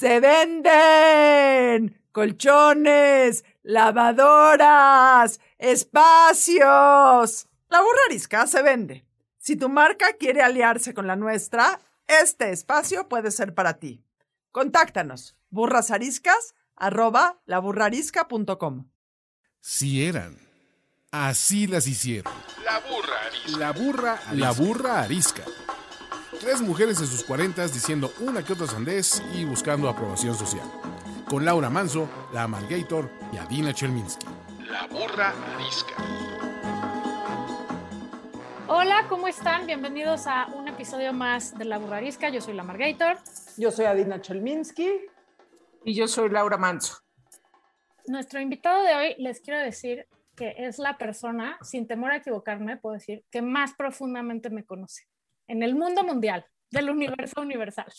se venden colchones, lavadoras, espacios. La burra arisca se vende. Si tu marca quiere aliarse con la nuestra, este espacio puede ser para ti. Contáctanos burrasariscas arroba laburrarisca.com. Si eran. Así las hicieron. La burra arisca. La burra, la burra arisca. Tres mujeres en sus cuarentas diciendo una que otra sandez y buscando aprobación social. Con Laura Manso, la Amalgator y Adina Chelminsky. La burra arisca. Hola, ¿cómo están? Bienvenidos a un episodio más de La Burrarisca. Yo soy la Margator. Yo soy Adina Chelminsky. Y yo soy Laura Manso. Nuestro invitado de hoy, les quiero decir que es la persona, sin temor a equivocarme, puedo decir, que más profundamente me conoce en el mundo mundial, del universo universal.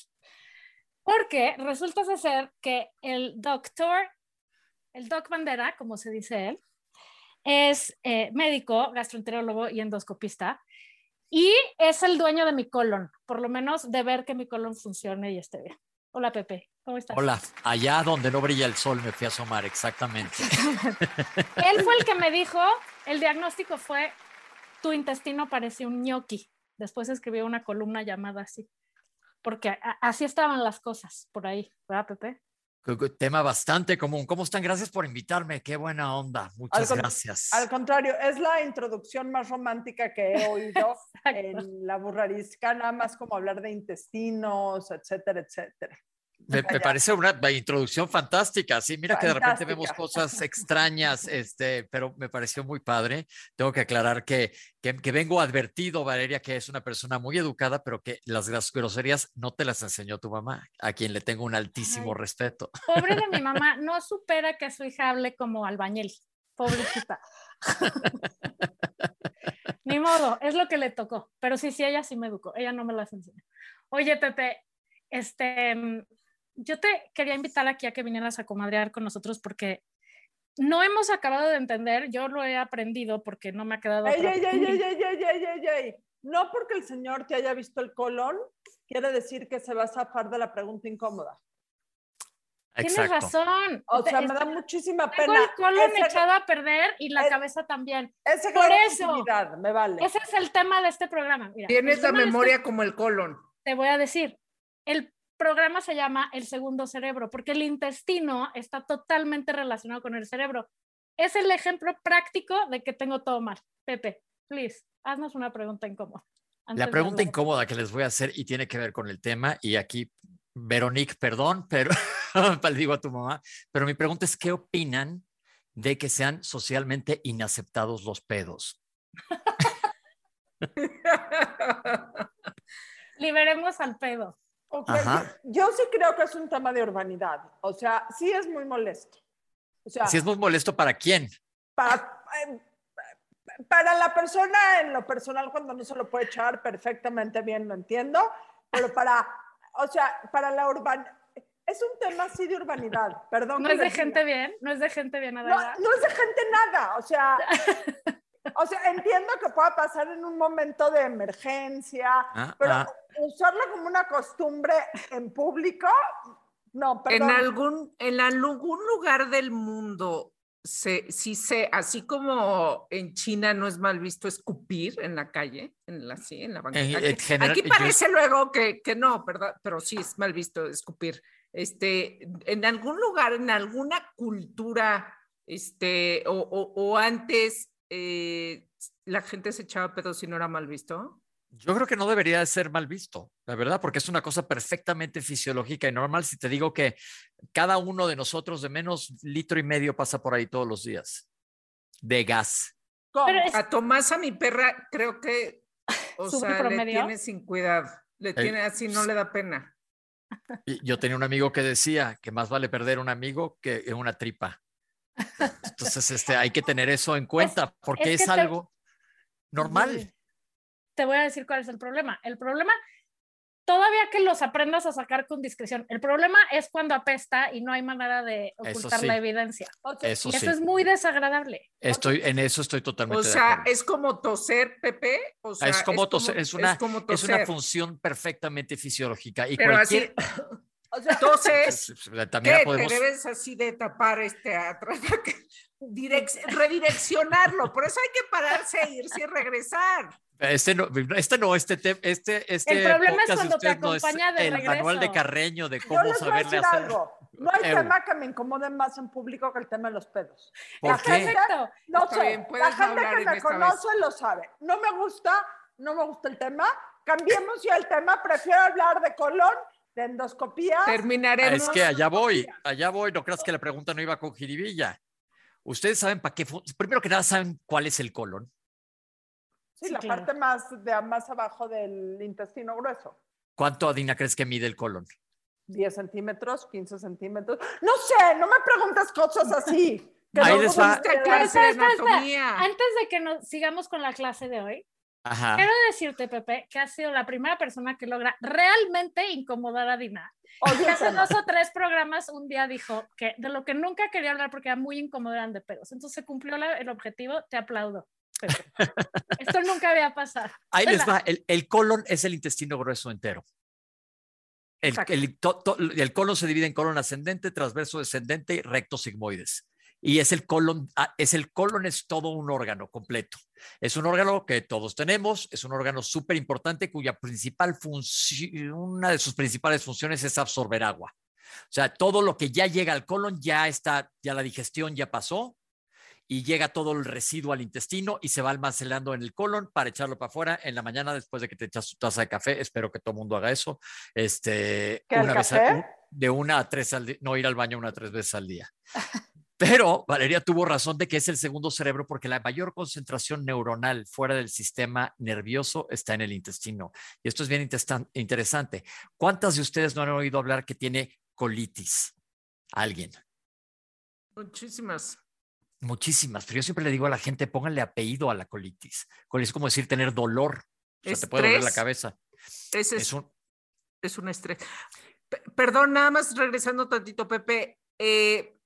Porque resulta ser que el doctor, el doc Bandera, como se dice él, es eh, médico, gastroenterólogo y endoscopista, y es el dueño de mi colon, por lo menos de ver que mi colon funcione y esté bien. Hola Pepe, ¿cómo estás? Hola, allá donde no brilla el sol me fui a asomar, exactamente. Él fue el que me dijo, el diagnóstico fue, tu intestino parece un ñoqui. Después escribió una columna llamada así, porque así estaban las cosas por ahí, ¿verdad, Pepe? Tema bastante común. ¿Cómo están? Gracias por invitarme. Qué buena onda. Muchas gracias. Al contrario, es la introducción más romántica que he oído en la burrarisca, nada más como hablar de intestinos, etcétera, etcétera. Me, parece una introducción fantástica. Sí, mira que de repente vemos cosas extrañas, este, pero me pareció muy padre. Tengo que aclarar que, que, vengo advertido, Valeria, que es una persona muy educada, pero que las groserías no te las enseñó tu mamá, a quien le tengo un altísimo respeto. Pobre de mi mamá, no supera que su hija hable como albañil. Pobrecita. Ni modo, es lo que le tocó. Pero sí, sí, ella sí me educó. Ella no me las enseñó. Oye, Pepe, este, yo te quería invitar aquí a que vinieras a comadrear con nosotros porque no hemos acabado de entender, yo lo he aprendido porque no me ha quedado... Ey, ey, ey, no porque el señor te haya visto el colon, quiere decir que se va a zafar de la pregunta incómoda. Tienes razón. O sea, me da muchísima tengo pena. el colon echado a perder y la cabeza también. Ese Por eso, me vale. Ese es el tema de este programa. Tienes la memoria como el colon. Te voy a decir, el programa se llama El segundo cerebro, porque el intestino está totalmente relacionado con el cerebro. Es el ejemplo práctico de que tengo todo mal. Pepe, please, haznos una pregunta incómoda. La pregunta incómoda que les voy a hacer y tiene que ver con el tema, y aquí, Veronique, perdón, pero le digo a tu mamá, pero mi pregunta es, ¿qué opinan de que sean socialmente inaceptados los pedos? Liberemos al pedo. Yo, sí creo que es un tema de urbanidad. O sea, sí es muy molesto. O sea, ¿Sí es muy molesto para quién? Para, eh, para la persona en lo personal, cuando no se lo puede echar perfectamente bien, lo entiendo. Pero para, o sea, para la urbanidad. Es un tema así de urbanidad, perdón. No es de gente bien, no es de gente bien nada. No, no es de gente nada, o sea, o sea, entiendo que pueda pasar en un momento de emergencia, ah, pero ah. usarlo como una costumbre en público, no, perdón. En algún, en algún lugar del mundo, se, sí sé, así como en China no es mal visto escupir en la calle, en la, sí, en la banqueta. Aquí, parece luego que, que no, ¿verdad? Pero sí es mal visto escupir. Este, en algún lugar, en alguna cultura, este, o, o, o antes eh, la gente se echaba pedos si no era mal visto? Yo creo que no debería ser mal visto, la verdad, porque es una cosa perfectamente fisiológica y normal. Si te digo que cada uno de nosotros de menos litro y medio pasa por ahí todos los días de gas. A Tomás, a mi perra, creo que, o sea, le tiene sin cuidado, le tiene así, no le da pena. yo tenía un amigo que decía que más vale perder un amigo que una tripa. Entonces, este, hay que tener eso en cuenta porque es, algo normal. Te voy a decir cuál es el problema. El problema, todavía que los aprendas a sacar con discreción, el problema es cuando apesta y no hay manera de ocultar la evidencia. Eso, y eso es muy desagradable. Estoy, en eso estoy totalmente O sea, es como toser, Pepe. O es como toser, es una, es, una función perfectamente fisiológica. Y cualquier... O sea, Entonces, también ¿qué? Podemos... te debes así de tapar este atrás, redireccionarlo. Por eso hay que pararse, irse y regresar. Este no, este no, este, este, este. El problema es cuando te acompaña de el manual de Carreño de cómo saberle hacer. Algo. No hay tema que me incomode más en público que el tema de los pedos. ¿Por la qué? Gente, no sé, la gente que me conoce lo sabe. No me gusta, no me gusta el tema. Cambiemos ya el tema. Prefiero hablar de colon, de endoscopía. Terminaremos. Es que allá voy, allá voy. No creas que la pregunta no iba con jiribilla. Ustedes saben para qué. Primero que nada, saben cuál es el colon. Sí, la parte más, de, más abajo del intestino grueso. ¿Cuánto, Adina, crees que mide el colon? 10 centímetros, 15 centímetros. No sé, no me preguntas cosas así. Ahí les va. Antes de que nos sigamos con la clase de hoy, quiero decirte, Pepe, que has sido la primera persona que logra realmente incomodar a Dina. hace dos o tres programas un día dijo que de lo que nunca quería hablar porque era muy incomodante de pedos. Entonces se cumplió el objetivo, te aplaudo. Esto nunca había pasado. Ahí les va, el, el colon es el intestino grueso entero. El, el, colon se divide en colon ascendente, transverso descendente y recto sigmoides. Y es el colon, ah, es el colon es todo un órgano completo. Es un órgano que todos tenemos, es un órgano súper importante cuya principal función, una de sus principales funciones es absorber agua. O sea, todo lo que ya llega al colon ya está, ya la digestión ya pasó, y llega todo el residuo al intestino y se va almacenando en el colon para echarlo para afuera en la mañana después de que te echas tu taza de café. Espero que todo el mundo haga eso. Este, una vez de una a tres al día, no ir al baño una a tres veces al día. Pero Valeria tuvo razón de que es el segundo cerebro porque la mayor concentración neuronal fuera del sistema nervioso está en el intestino. Y esto es bien interesante. ¿Cuántas de ustedes no han oído hablar que tiene colitis? ¿Alguien? Muchísimas. Muchísimas, pero yo siempre le digo a la gente, pónganle apellido a la colitis. Es como decir tener dolor. O sea, te puede doler la cabeza. es, un... es un estrés. perdón, nada más regresando tantito, Pepe. Eh,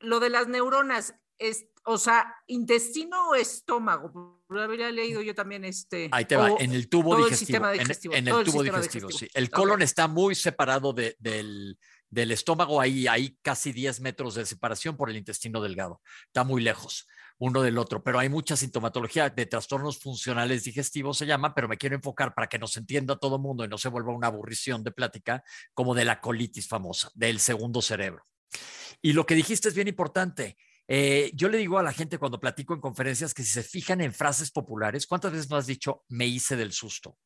lo de las neuronas, es, o sea, intestino o estómago. Lo habría leído yo también este. Ahí te va, en el tubo digestivo. En, el tubo digestivo, sí. El colon está muy separado de, del, del estómago, ahí hay casi 10 metros de separación por el intestino delgado. Está muy lejos uno del otro, pero hay mucha sintomatología de trastornos funcionales digestivos, se llama, pero me quiero enfocar para que nos entienda todo el mundo y no se vuelva una aburrición de plática, como de la colitis famosa, del segundo cerebro. Y lo que dijiste es bien importante. Eh, yo le digo a la gente cuando platico en conferencias que si se fijan en frases populares, ¿cuántas veces no has dicho me hice del susto?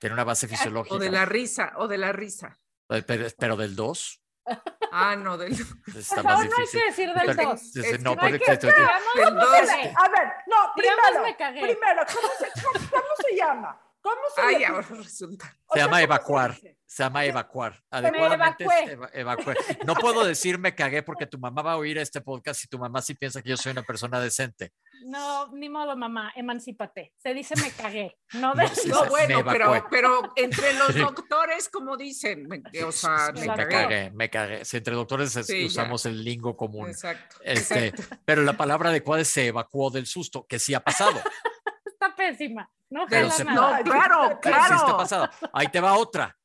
Tiene una base fisiológica. O de la risa, o de la risa. Pero, del 2. Ah, no, del 2. Está más difícil. no hay que decir del 2. No, que, A ver, no, primero, primero ¿cómo se, cómo se llama? ¿Cómo se Ay, ahora resulta. Se llama evacuar. Se llama evacuar. Adecuadamente evacué. No puedo decir me cagué porque tu mamá va a oír este podcast y tu mamá sí piensa que yo soy una persona decente. No, ni modo, mamá, emancípate. Se dice me cagué. No, no, bueno, pero, pero entre los doctores, como dicen, me, o sea, me, cagué. Me cagué, entre doctores usamos el lingo común. Exacto, este, Pero la palabra adecuada es se evacuó del susto, que sí ha pasado. Está pésima. No, no claro, claro. Pasado. Ahí te va otra.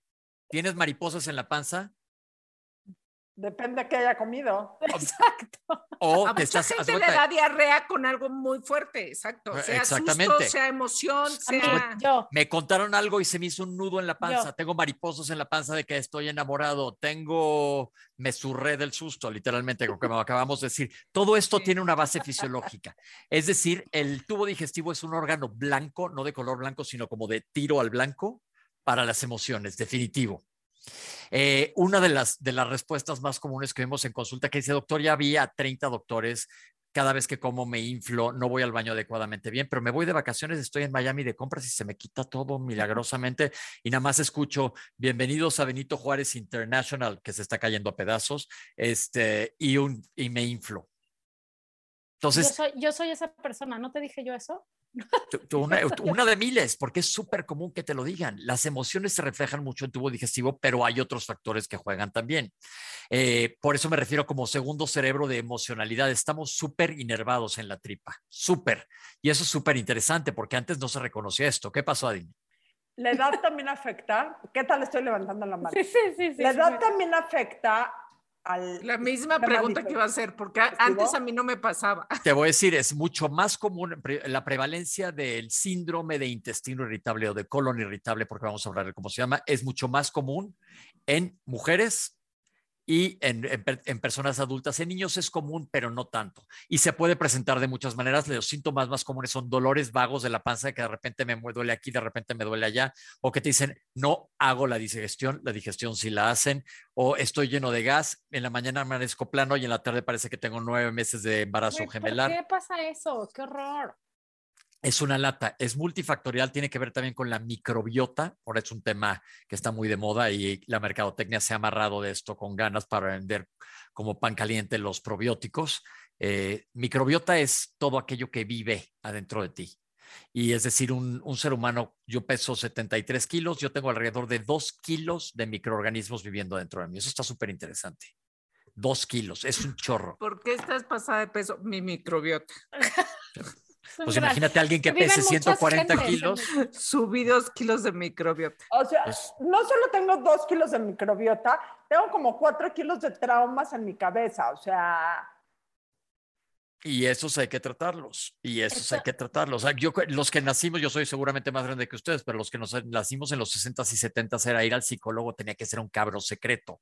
¿Tienes mariposas en la panza? Depende de qué haya comido. Exacto. O a mucha gente le da diarrea con algo muy fuerte, exacto. Sea Exactamente. susto, sea emoción, sea... Yo. Me contaron algo y se me hizo un nudo en la panza. Tengo mariposas en la panza de que estoy enamorado. Tengo... Me surré del susto, literalmente, como que acabamos de decir. Todo esto tiene una base fisiológica. Es decir, el tubo digestivo es un órgano blanco, no de color blanco, sino como de tiro al blanco para las emociones, definitivo. Eh, una de las, de las respuestas más comunes que vemos en consulta que dice, doctor, ya había 30 doctores, cada vez que como me inflo, no voy al baño adecuadamente bien, pero me voy de vacaciones, estoy en Miami de compras y se me quita todo milagrosamente y nada más escucho, bienvenidos a Benito Juárez International, que se está cayendo a pedazos, este, y, un, y me inflo. Entonces, yo soy, yo soy esa persona, ¿no te dije yo eso? Una, de miles, porque es súper común que te lo digan. Las emociones se reflejan mucho en tubo digestivo, pero hay otros factores que juegan también. Eh, por eso me refiero como segundo cerebro de emocionalidad. Estamos súper inervados en la tripa, súper. Y eso es súper interesante porque antes no se reconocía esto. ¿Qué pasó, Adine? la edad también afecta. ¿Qué tal estoy levantando la mano? Sí, sí, sí. la edad también afecta al... La misma pregunta que iba a hacer, porque antes a mí no me pasaba. Te voy a decir, es mucho más común la prevalencia del síndrome de intestino irritable o de colon irritable, porque vamos a hablar de cómo se llama, es mucho más común en mujeres y en, personas adultas. En niños es común, pero no tanto. Y se puede presentar de muchas maneras. Los síntomas más comunes son dolores vagos de la panza, que de repente me duele aquí, de repente me duele allá, o que te dicen, no hago la digestión, la digestión sí la hacen, o estoy lleno de gas, en la mañana amanezco plano y en la tarde parece que tengo nueve meses de embarazo gemelar. ¿Por qué pasa eso? ¡Qué horror! Es una lata, es multifactorial, tiene que ver también con la microbiota, ahora es un tema que está muy de moda y la mercadotecnia se ha amarrado de esto con ganas para vender como pan caliente los probióticos. Eh, microbiota es todo aquello que vive adentro de ti. Y es decir, un, un, ser humano, yo peso 73 kilos, yo tengo alrededor de 2 kilos de microorganismos viviendo dentro de mí. Eso está súper interesante. 2 kilos, es un chorro. ¿Por qué estás pasada de peso? Mi microbiota. Pues imagínate a alguien que pese 140 kilos. Subí dos kilos de microbiota. O sea, pues no solo tengo dos kilos de microbiota, tengo como cuatro kilos de traumas en mi cabeza. O sea. Y esos hay que tratarlos. Y esos hay que tratarlos. O sea, yo, los que nacimos, yo soy seguramente más grande que ustedes, pero los que nos nacimos en los 60s y 70s era ir al psicólogo, tenía que ser un cabro secreto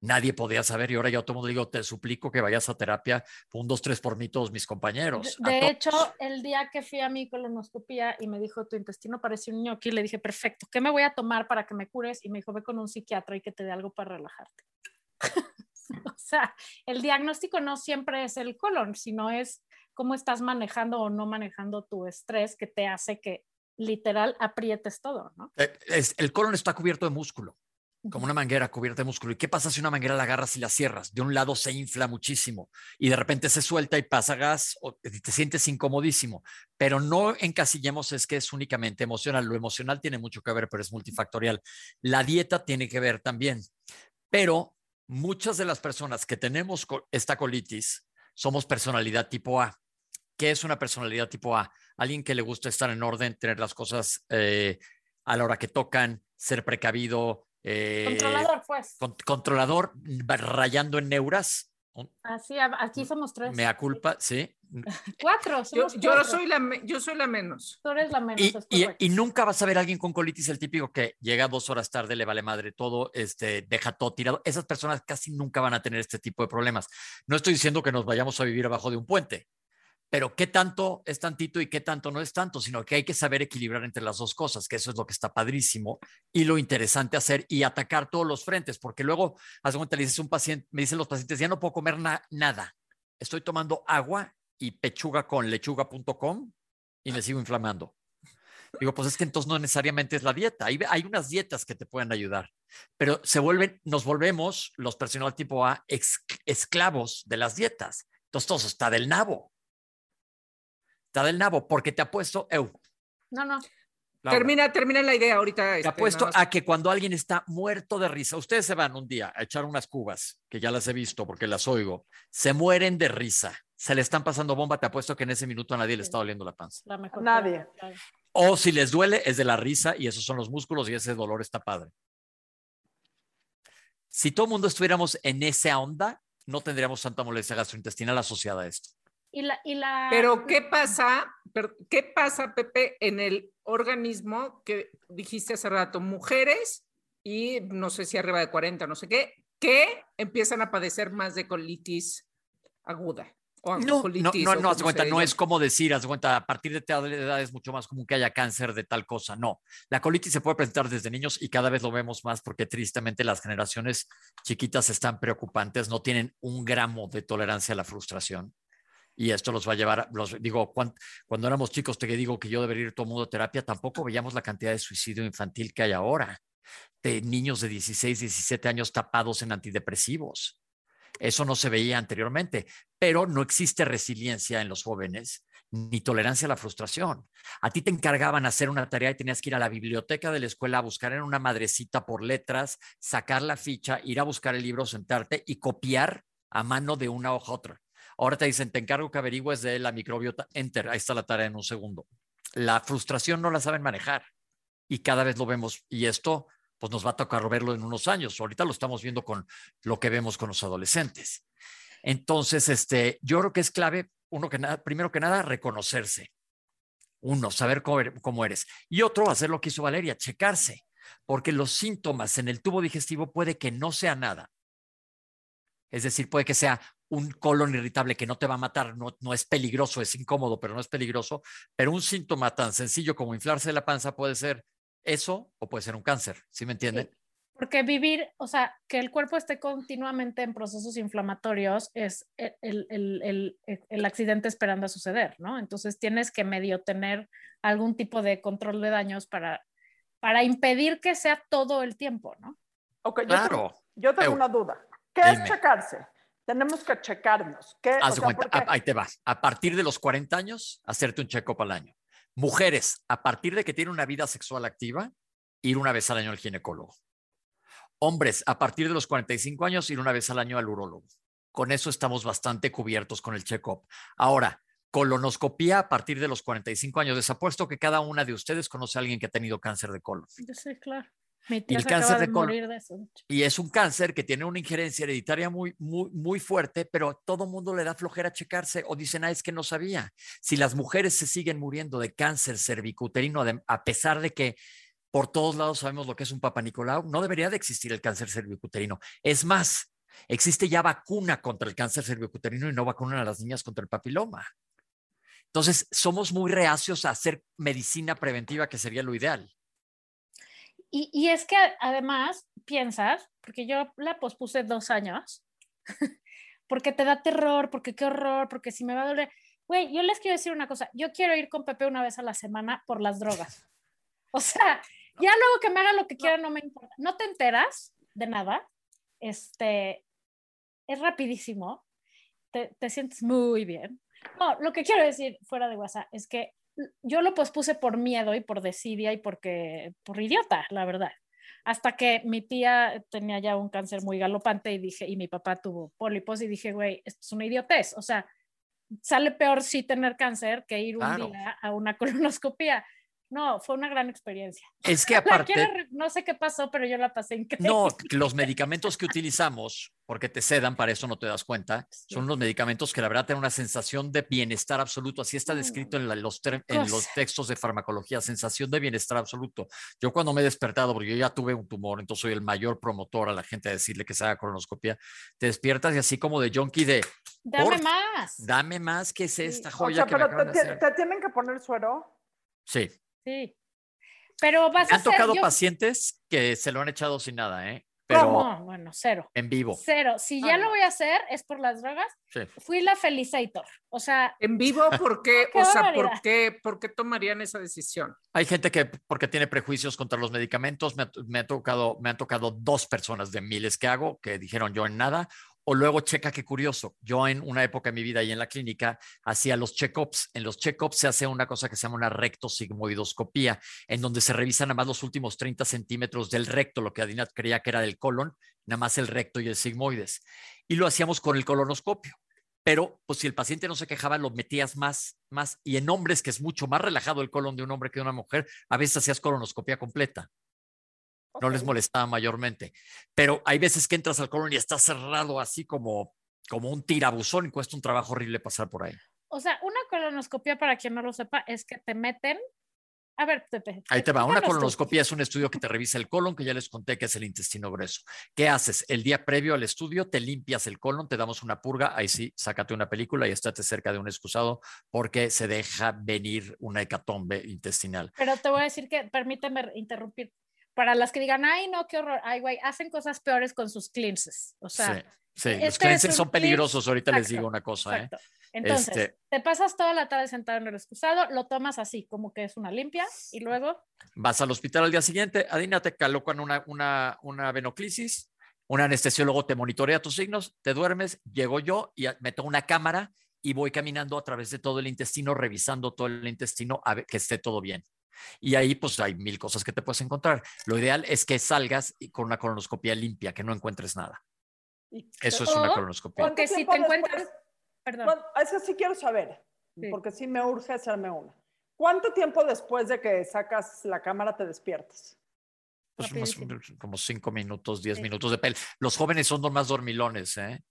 nadie podía saber y ahora ya todo el mundo digo, te suplico que vayas a terapia, un, dos, tres por mí, todos mis compañeros. De, hecho, el día que fui a mi colonoscopía y me dijo, tu intestino parece un ñoqui, le dije, perfecto, ¿qué me voy a tomar para que me cures? Y me dijo, ve con un psiquiatra y que te dé algo para relajarte. o sea, el diagnóstico no siempre es el colon, sino es cómo estás manejando o no manejando tu estrés que te hace que literal aprietes todo, ¿no? Eh, el colon está cubierto de músculo como una manguera cubierta de músculo. ¿Y qué pasa si una manguera la agarras y la cierras? De un lado se infla muchísimo y de repente se suelta y pasa gas o te sientes incomodísimo. Pero no encasillemos es que es únicamente emocional. Lo emocional tiene mucho que ver, pero es multifactorial. La dieta tiene que ver también. Pero muchas de las personas que tenemos esta colitis somos personalidad tipo A. ¿Qué es una personalidad tipo A? Alguien que le gusta estar en orden, tener las cosas eh, a la hora que tocan, ser precavido, eh, controlador, pues. controlador, rayando en neuras. Así, aquí somos tres. Mea culpa, sí. cuatro. Yo, yo, soy la, yo soy la menos. Tú eres la menos. Y, y, nunca vas a ver a alguien con colitis, el típico que llega dos horas tarde, le vale madre todo, este, deja todo tirado. Esas personas casi nunca van a tener este tipo de problemas. No estoy diciendo que nos vayamos a vivir abajo de un puente pero qué tanto es tantito y qué tanto no es tanto, sino que hay que saber equilibrar entre las dos cosas, que eso es lo que está padrísimo y lo interesante hacer y atacar todos los frentes, porque luego, hace cuenta, le dices un paciente, me dicen los pacientes, ya no puedo comer nada, estoy tomando agua y pechuga con lechuga.com y me sigo inflamando. Digo, pues es que entonces no necesariamente es la dieta. Hay, hay unas dietas que te pueden ayudar, pero se vuelven, nos volvemos los personal tipo A esclavos de las dietas. Entonces todo está del nabo está del nabo, porque te apuesto, eu. No, no. Termina, termina la idea ahorita. Te este, apuesto a que cuando alguien está muerto de risa, ustedes se van un día a echar unas cubas, que ya las he visto porque las oigo, se mueren de risa, se le están pasando bomba, te apuesto que en ese minuto a nadie le está doliendo la panza. nadie. O si les duele, es de la risa y esos son los músculos y ese dolor está padre. Si todo el mundo estuviéramos en esa onda, no tendríamos tanta molestia gastrointestinal asociada a esto. Y la, y la... Pero ¿qué pasa, qué pasa, Pepe, en el organismo que dijiste hace rato, mujeres y no sé si arriba de 40, no sé qué, que empiezan a padecer más de colitis aguda? O no, colitis, no, no, no, haz cuenta, no es como decir, haz cuenta, a partir de tal edad es mucho más común que haya cáncer de tal cosa. No, la colitis se puede presentar desde niños y cada vez lo vemos más porque tristemente las generaciones chiquitas están preocupantes, no tienen un gramo de tolerancia a la frustración y esto los va a llevar, los, digo, cuando, cuando éramos chicos, te digo que yo debería ir todo mundo a terapia, tampoco veíamos la cantidad de suicidio infantil que hay ahora, de niños de 16, 17 años tapados en antidepresivos. Eso no se veía anteriormente, pero no existe resiliencia en los jóvenes ni tolerancia a la frustración. A ti te encargaban hacer una tarea y tenías que ir a la biblioteca de la escuela a buscar en una madrecita por letras, sacar la ficha, ir a buscar el libro, sentarte y copiar a mano de una hoja a otra. Ahora te dicen, te encargo que averigües de la microbiota. Enter, ahí está la tarea en un segundo. La frustración no la saben manejar. y cada vez lo vemos y esto pues nos va a tocar verlo en unos años. Ahorita lo estamos viendo con lo que vemos con los adolescentes. Entonces, este, yo creo que es clave, uno que nada, primero que nada, reconocerse. Uno, saber cómo, er, eres. Y otro, hacer lo que hizo Valeria, checarse, porque los síntomas en el tubo digestivo puede que no sea nada. Es decir, puede que sea un colon irritable que no te va a matar, no, no, es peligroso, es incómodo, pero no es peligroso. Pero un síntoma tan sencillo como inflarse la panza puede ser eso o puede ser un cáncer, ¿sí me entienden? Porque vivir, o sea, que el cuerpo esté continuamente en procesos inflamatorios es el, el, el, el, accidente esperando a suceder, ¿no? Entonces tienes que medio tener algún tipo de control de daños para, para impedir que sea todo el tiempo, ¿no? Ok, claro. yo tengo, una duda. ¿Qué es checarse? Tenemos que checarnos. ¿Qué, Haz cuenta, ahí te vas. A partir de los 40 años, hacerte un check-up al año. Mujeres, a partir de que tienen una vida sexual activa, ir una vez al año al ginecólogo. Hombres, a partir de los 45 años, ir una vez al año al urólogo. Con eso estamos bastante cubiertos con el check-up. Ahora, colonoscopía a partir de los 45 años. Les apuesto que cada una de ustedes conoce a alguien que ha tenido cáncer de colon. Sí, claro. Y el cáncer de, colon. Y es un cáncer que tiene una injerencia hereditaria muy, muy, muy fuerte, pero todo mundo le da flojera checarse o dicen, ah, es que no sabía. Si las mujeres se siguen muriendo de cáncer cervicuterino, a pesar de que por todos lados sabemos lo que es un Papa Nicolau, no debería de existir el cáncer cervicuterino. Es más, existe ya vacuna contra el cáncer cervicuterino y no vacunan a las niñas contra el papiloma. Entonces, somos muy reacios a hacer medicina preventiva, que sería lo ideal. Y, es que además piensas, porque yo la pospuse dos años, porque te da terror, porque qué horror, porque si me va a doler. Güey, yo les quiero decir una cosa, yo quiero ir con Pepe una vez a la semana por las drogas. O sea, ya luego que me haga lo que quiera no me importa. No te enteras de nada. Este, es rapidísimo. Te, te sientes muy bien. No, lo que quiero decir fuera de WhatsApp es que yo lo pospuse por miedo y por desidia y porque por idiota, la verdad. Hasta que mi tía tenía ya un cáncer muy galopante y dije, y mi papá tuvo pólipos y dije, güey, esto es una idiotez. O sea, sale peor sí tener cáncer que ir un día a una colonoscopia. No, fue una gran experiencia. Es que aparte... no sé qué pasó, pero yo la pasé increíble. No, los medicamentos que utilizamos, porque te sedan, para eso no te das cuenta, son los medicamentos que la verdad tienen una sensación de bienestar absoluto. Así está descrito en, los, en los textos de farmacología, sensación de bienestar absoluto. Yo cuando me he despertado, porque yo ya tuve un tumor, entonces soy el mayor promotor a la gente a decirle que se haga colonoscopia, te despiertas y así como de junkie de... Dame más. Dame más, que es esta joya que pero te, te tienen que poner suero. Sí. Sí. Pero vas Me han tocado pacientes que se lo han echado sin nada, ¿eh? Pero Bueno, cero. En vivo. Cero. Si ya lo voy a hacer es por las drogas. Sí. Fui la Felicitor. O sea. En vivo, ¿por qué? o sea, ¿por qué, ¿por qué tomarían esa decisión? Hay gente que porque tiene prejuicios contra los medicamentos. Me, me, ha tocado, me han tocado dos personas de miles que hago que dijeron yo en nada. O luego checa qué curioso. Yo en una época de mi vida y en la clínica hacía los check-ups. En los check-ups se hace una cosa que se llama una rectosigmoidoscopía, en donde se revisan nada más los últimos 30 centímetros del recto, lo que Adina creía que era del colon, nada más el recto y el sigmoides. Y lo hacíamos con el colonoscopio. Pero, pues si el paciente no se quejaba, lo metías más, más. Y en hombres, que es mucho más relajado el colon de un hombre que de una mujer, a veces hacías colonoscopia completa no les molestaba mayormente. Pero hay veces que entras al colon y está cerrado así como, como un tirabuzón y cuesta un trabajo horrible pasar por ahí. O sea, una colonoscopia, para quien no lo sepa, es que te meten. A ver, Pepe. Ahí te va. Una colonoscopia es un estudio que te revisa el colon, que ya les conté que es el intestino grueso. ¿Qué haces? El día previo al estudio te limpias el colon, te damos una purga, ahí sí, sácate una película y estate cerca de un excusado porque se deja venir una hecatombe intestinal. Pero te voy a decir que, permíteme interrumpir, para las que digan, ay, no, qué horror, ay, güey, hacen cosas peores con sus cleanses. O sea, sí, los este cleanses son peligrosos. Ahorita les digo una cosa, ¿eh? Entonces, este te pasas toda la tarde sentado en el excusado, lo tomas así, como que es una limpia, y luego. Vas al hospital al día siguiente, Adina te colocan una, una, una venoclisis, un anestesiólogo te monitorea tus signos, te duermes, llego yo y meto una cámara y voy caminando a través de todo el intestino, revisando todo el intestino a ver que esté todo bien. Y ahí pues hay mil cosas que te puedes encontrar. Lo ideal es que salgas con una colonoscopia limpia, que no encuentres nada. Eso es una colonoscopia. Porque si te encuentras... Perdón. eso sí quiero saber, porque sí me urge hacerme una. ¿Cuánto tiempo después de que sacas la cámara te despiertas? Pues como cinco minutos, diez minutos de pel. Los jóvenes son más dormilones, ¿eh?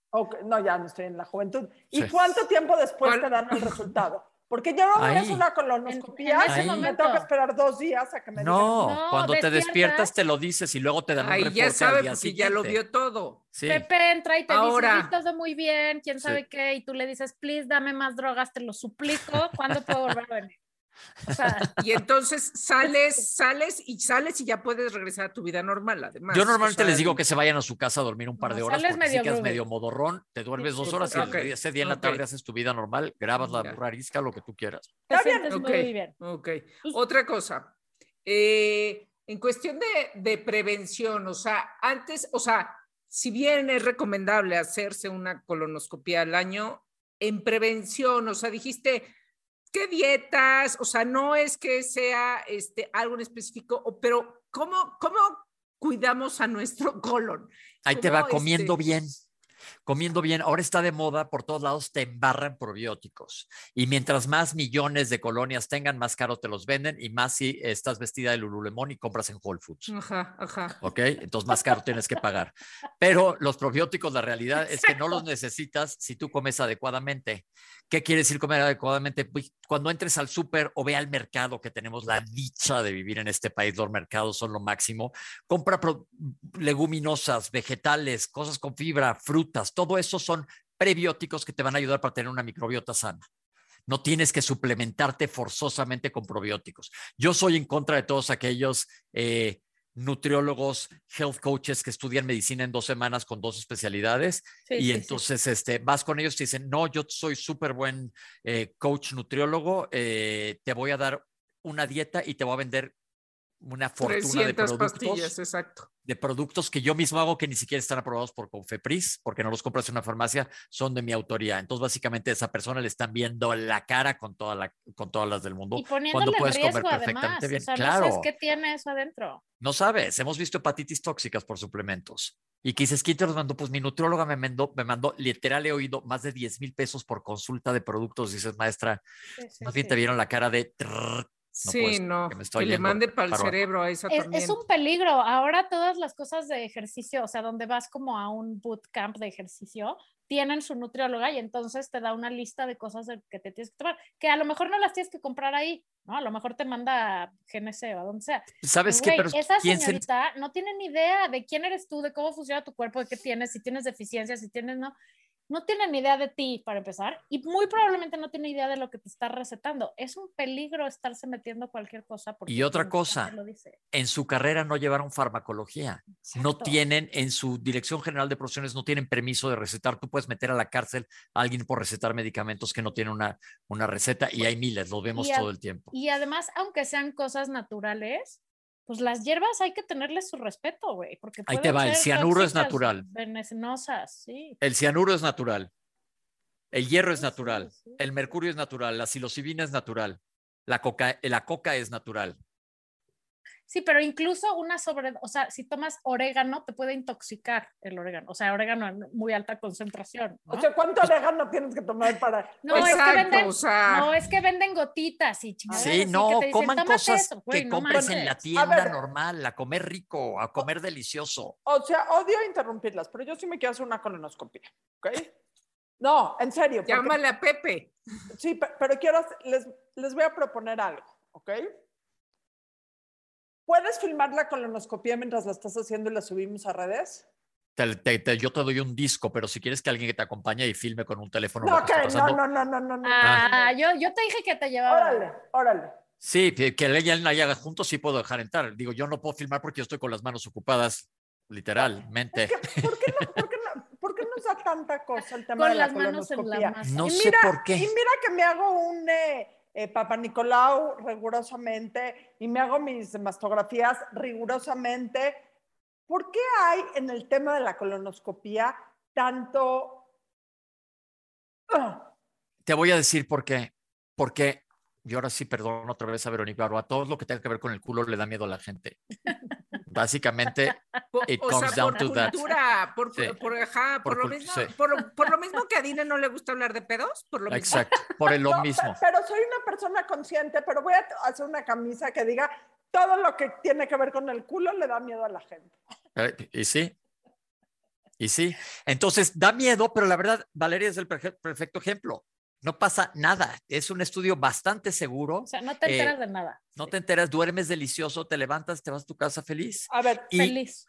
no, ya no estoy en la juventud. ¿Y cuánto tiempo después te dan el resultado? Porque yo no es una colonoscopia, en, me tengo que esperar dos días a que me no, digan. No, cuando te despiertas. te lo dices y luego te dan un reporte ya sabe, al día porque ya lo vio todo. Pepe entra y te dice, todo muy bien, quién sabe qué, y tú le dices, please, dame más drogas, te lo suplico, ¿cuándo puedo volver a venir? Y entonces sales, sales y sales y ya puedes regresar a tu vida normal, además. Yo normalmente les digo que se vayan a su casa a dormir un par de horas porque medio si medio modorrón, te duermes dos horas y ese día en la tarde haces tu vida normal, grabas la burra arisca, lo que tú quieras. Está bien. muy bien. Ok. Pues Otra cosa. Eh, en cuestión de, de prevención, o sea, antes, o sea, si bien es recomendable hacerse una colonoscopia al año, en prevención, o sea, dijiste, ¿Qué dietas? O sea, no es que sea este, algo en específico, pero ¿cómo, cómo cuidamos a nuestro colon? Ahí te va comiendo este bien comiendo bien. Ahora está de moda, por todos lados te embarran probióticos. Y mientras más millones de colonias tengan, más caro te los venden y más si estás vestida de Lululemon y compras en Whole Foods. Ajá, ajá. ¿Ok? Entonces más caro tienes que pagar. Pero los probióticos, la realidad es que no los necesitas si tú comes adecuadamente. ¿Qué quiere decir comer adecuadamente? Pues, cuando entres al súper o ve al mercado, que tenemos la dicha de vivir en este país, los mercados son lo máximo, compra leguminosas, vegetales, cosas con fibra, frutas, todo eso son prebióticos que te van a ayudar para tener una microbiota sana. No tienes que suplementarte forzosamente con probióticos. Yo soy en contra de todos aquellos eh, nutriólogos, health coaches que estudian medicina en dos semanas con dos especialidades y entonces Este, vas con ellos y dicen, no, yo soy súper buen eh, coach nutriólogo, eh, te voy a dar una dieta y te voy a vender una fortuna de productos. exacto. De productos que yo mismo hago que ni siquiera están aprobados por Confepris, porque no los compras en una farmacia, son de mi autoría. Entonces, básicamente, a esa persona le están viendo la cara con, toda la, con todas las del mundo. Y cuando puedes comer perfectamente bien. claro. No sabes qué tiene eso adentro. No sabes. Hemos visto hepatitis tóxicas por suplementos. Y que dices, ¿quién te los mandó? Pues mi nutrióloga me mandó, me mandó, literal he oído más de 10 mil pesos por consulta de productos. Dices, maestra, más bien te vieron la cara de sí, no, que, le mande para el cerebro a esa es, también. Es un peligro. Ahora todas las cosas de ejercicio, o sea, donde vas como a un bootcamp de ejercicio, tienen su nutrióloga y entonces te da una lista de cosas que te tienes que tomar, que a lo mejor no las tienes que comprar ahí, ¿no? A lo mejor te manda a GNC o a donde sea. ¿Sabes qué? Pero esa señorita no tiene ni idea de quién eres tú, de cómo funciona tu cuerpo, de qué tienes, si tienes deficiencias, si tienes, ¿no? No tiene ni idea de ti para empezar y muy probablemente no tiene idea de lo que te está recetando. Es un peligro estarse metiendo cualquier cosa. Porque y otra cosa, en su carrera no llevaron farmacología. No tienen, en su Dirección General de Profesiones, no tienen permiso de recetar. Tú puedes meter a la cárcel a alguien por recetar medicamentos que no tienen una, una receta y hay miles, lo vemos todo el tiempo. Y además, aunque sean cosas naturales, pues las hierbas hay que tenerles su respeto, güey. Porque Ahí te va, el cianuro es natural. Venenosas, sí. El cianuro es natural. El hierro es natural. El mercurio es natural. La psilocibina es natural. La coca, la coca es natural. Sí, pero incluso una sobre, o sea, si tomas orégano, te puede intoxicar el orégano. O sea, orégano en muy alta concentración. O sea, ¿cuánto orégano tienes que tomar para.? No, es que venden, no es que venden gotitas y chingadas. Sí, no, coman cosas que compres en la tienda normal, a comer rico, a comer delicioso. O sea, odio interrumpirlas, pero yo sí me quiero hacer una colonoscopia, ¿ok? No, en serio. Llámale a Pepe. Sí, pero quiero, les, les voy a proponer algo, ¿ok? ¿Puedes filmar la colonoscopia mientras la estás haciendo y la subimos a redes? yo te doy un disco, pero si quieres que alguien que te acompañe y filme con un teléfono. No, no, no, no, no, no, Ah, yo, yo te dije que te llevaba. Órale, órale. Sí, que ella la haga juntos sí puedo dejar entrar. Digo, yo no puedo filmar porque yo estoy con las manos ocupadas, literalmente. ¿por, qué no, por, qué no, ¿Por qué nos da tanta cosa el tema de la colonoscopia? No sé por qué. Y mira que me hago un... Eh, eh, Papa Nicolau rigurosamente y me hago mis mastografías rigurosamente. ¿Por qué hay en el tema de la colonoscopía tanto... Te voy a decir por qué. Porque yo ahora sí perdón otra vez a Verónica, pero a todo lo que tenga que ver con el culo le da miedo a la gente. Básicamente, it comes down to that. Por, por, lo mismo, por, lo mismo, que a Dina no le gusta hablar de pedos, por lo Exacto, por lo mismo. Pero soy una persona consciente, pero voy a hacer una camisa que diga todo lo que tiene que ver con el culo le da miedo a la gente. Eh, y sí, y sí. Entonces, da miedo, pero la verdad, Valeria es el perfecto ejemplo. No pasa nada. Es un estudio bastante seguro. O sea, no te enteras eh, de nada. No te enteras, duermes delicioso, te levantas, te vas a tu casa feliz. A ver, feliz.